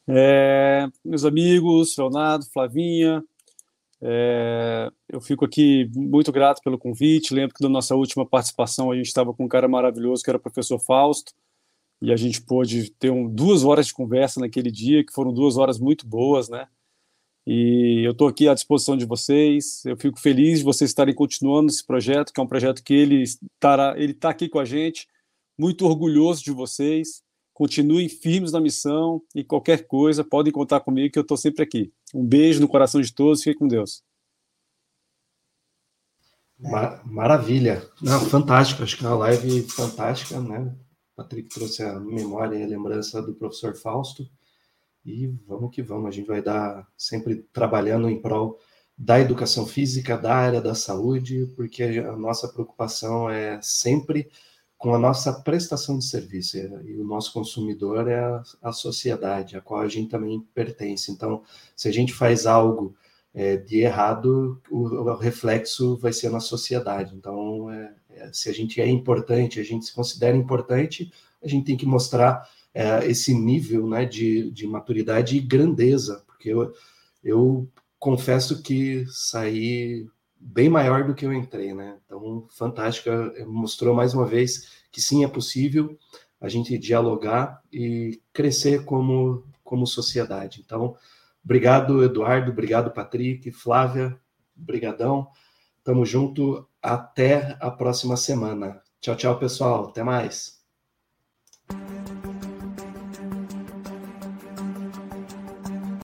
S4: É, meus amigos, Leonardo, Flavinha, é, eu fico aqui muito grato pelo convite. Lembro que da nossa última participação a gente estava com um cara maravilhoso que era o professor Fausto, e a gente pôde ter um, duas horas de conversa naquele dia, que foram duas horas muito boas, né? E eu estou aqui à disposição de vocês. Eu fico feliz de vocês estarem continuando esse projeto, que é um projeto que ele estará, ele está aqui com a gente. Muito orgulhoso de vocês. Continuem firmes na missão e qualquer coisa podem contar comigo que eu estou sempre aqui. Um beijo no coração de todos, fiquem com Deus.
S1: Mar maravilha, Não, fantástico, acho que é uma live fantástica, né? Patrick trouxe a memória e a lembrança do professor Fausto e vamos que vamos, a gente vai dar sempre trabalhando em prol da educação física, da área da saúde, porque a nossa preocupação é sempre com a nossa prestação de serviço, e o nosso consumidor é a, a sociedade, a qual a gente também pertence. Então, se a gente faz algo é, de errado, o, o, reflexo vai ser na sociedade. Então, é, é, se a gente é importante, a gente se considera importante, a gente tem que mostrar é, esse nível né, de, de maturidade e grandeza, porque eu, eu confesso que saí bem maior do que eu entrei, né? Então, fantástica, mostrou mais uma vez que sim, é possível a gente dialogar e crescer como, como sociedade. Então, obrigado, Eduardo, obrigado, Patrick, Flávia, brigadão. Tamo junto, até a próxima semana. Tchau, tchau, pessoal. Até mais.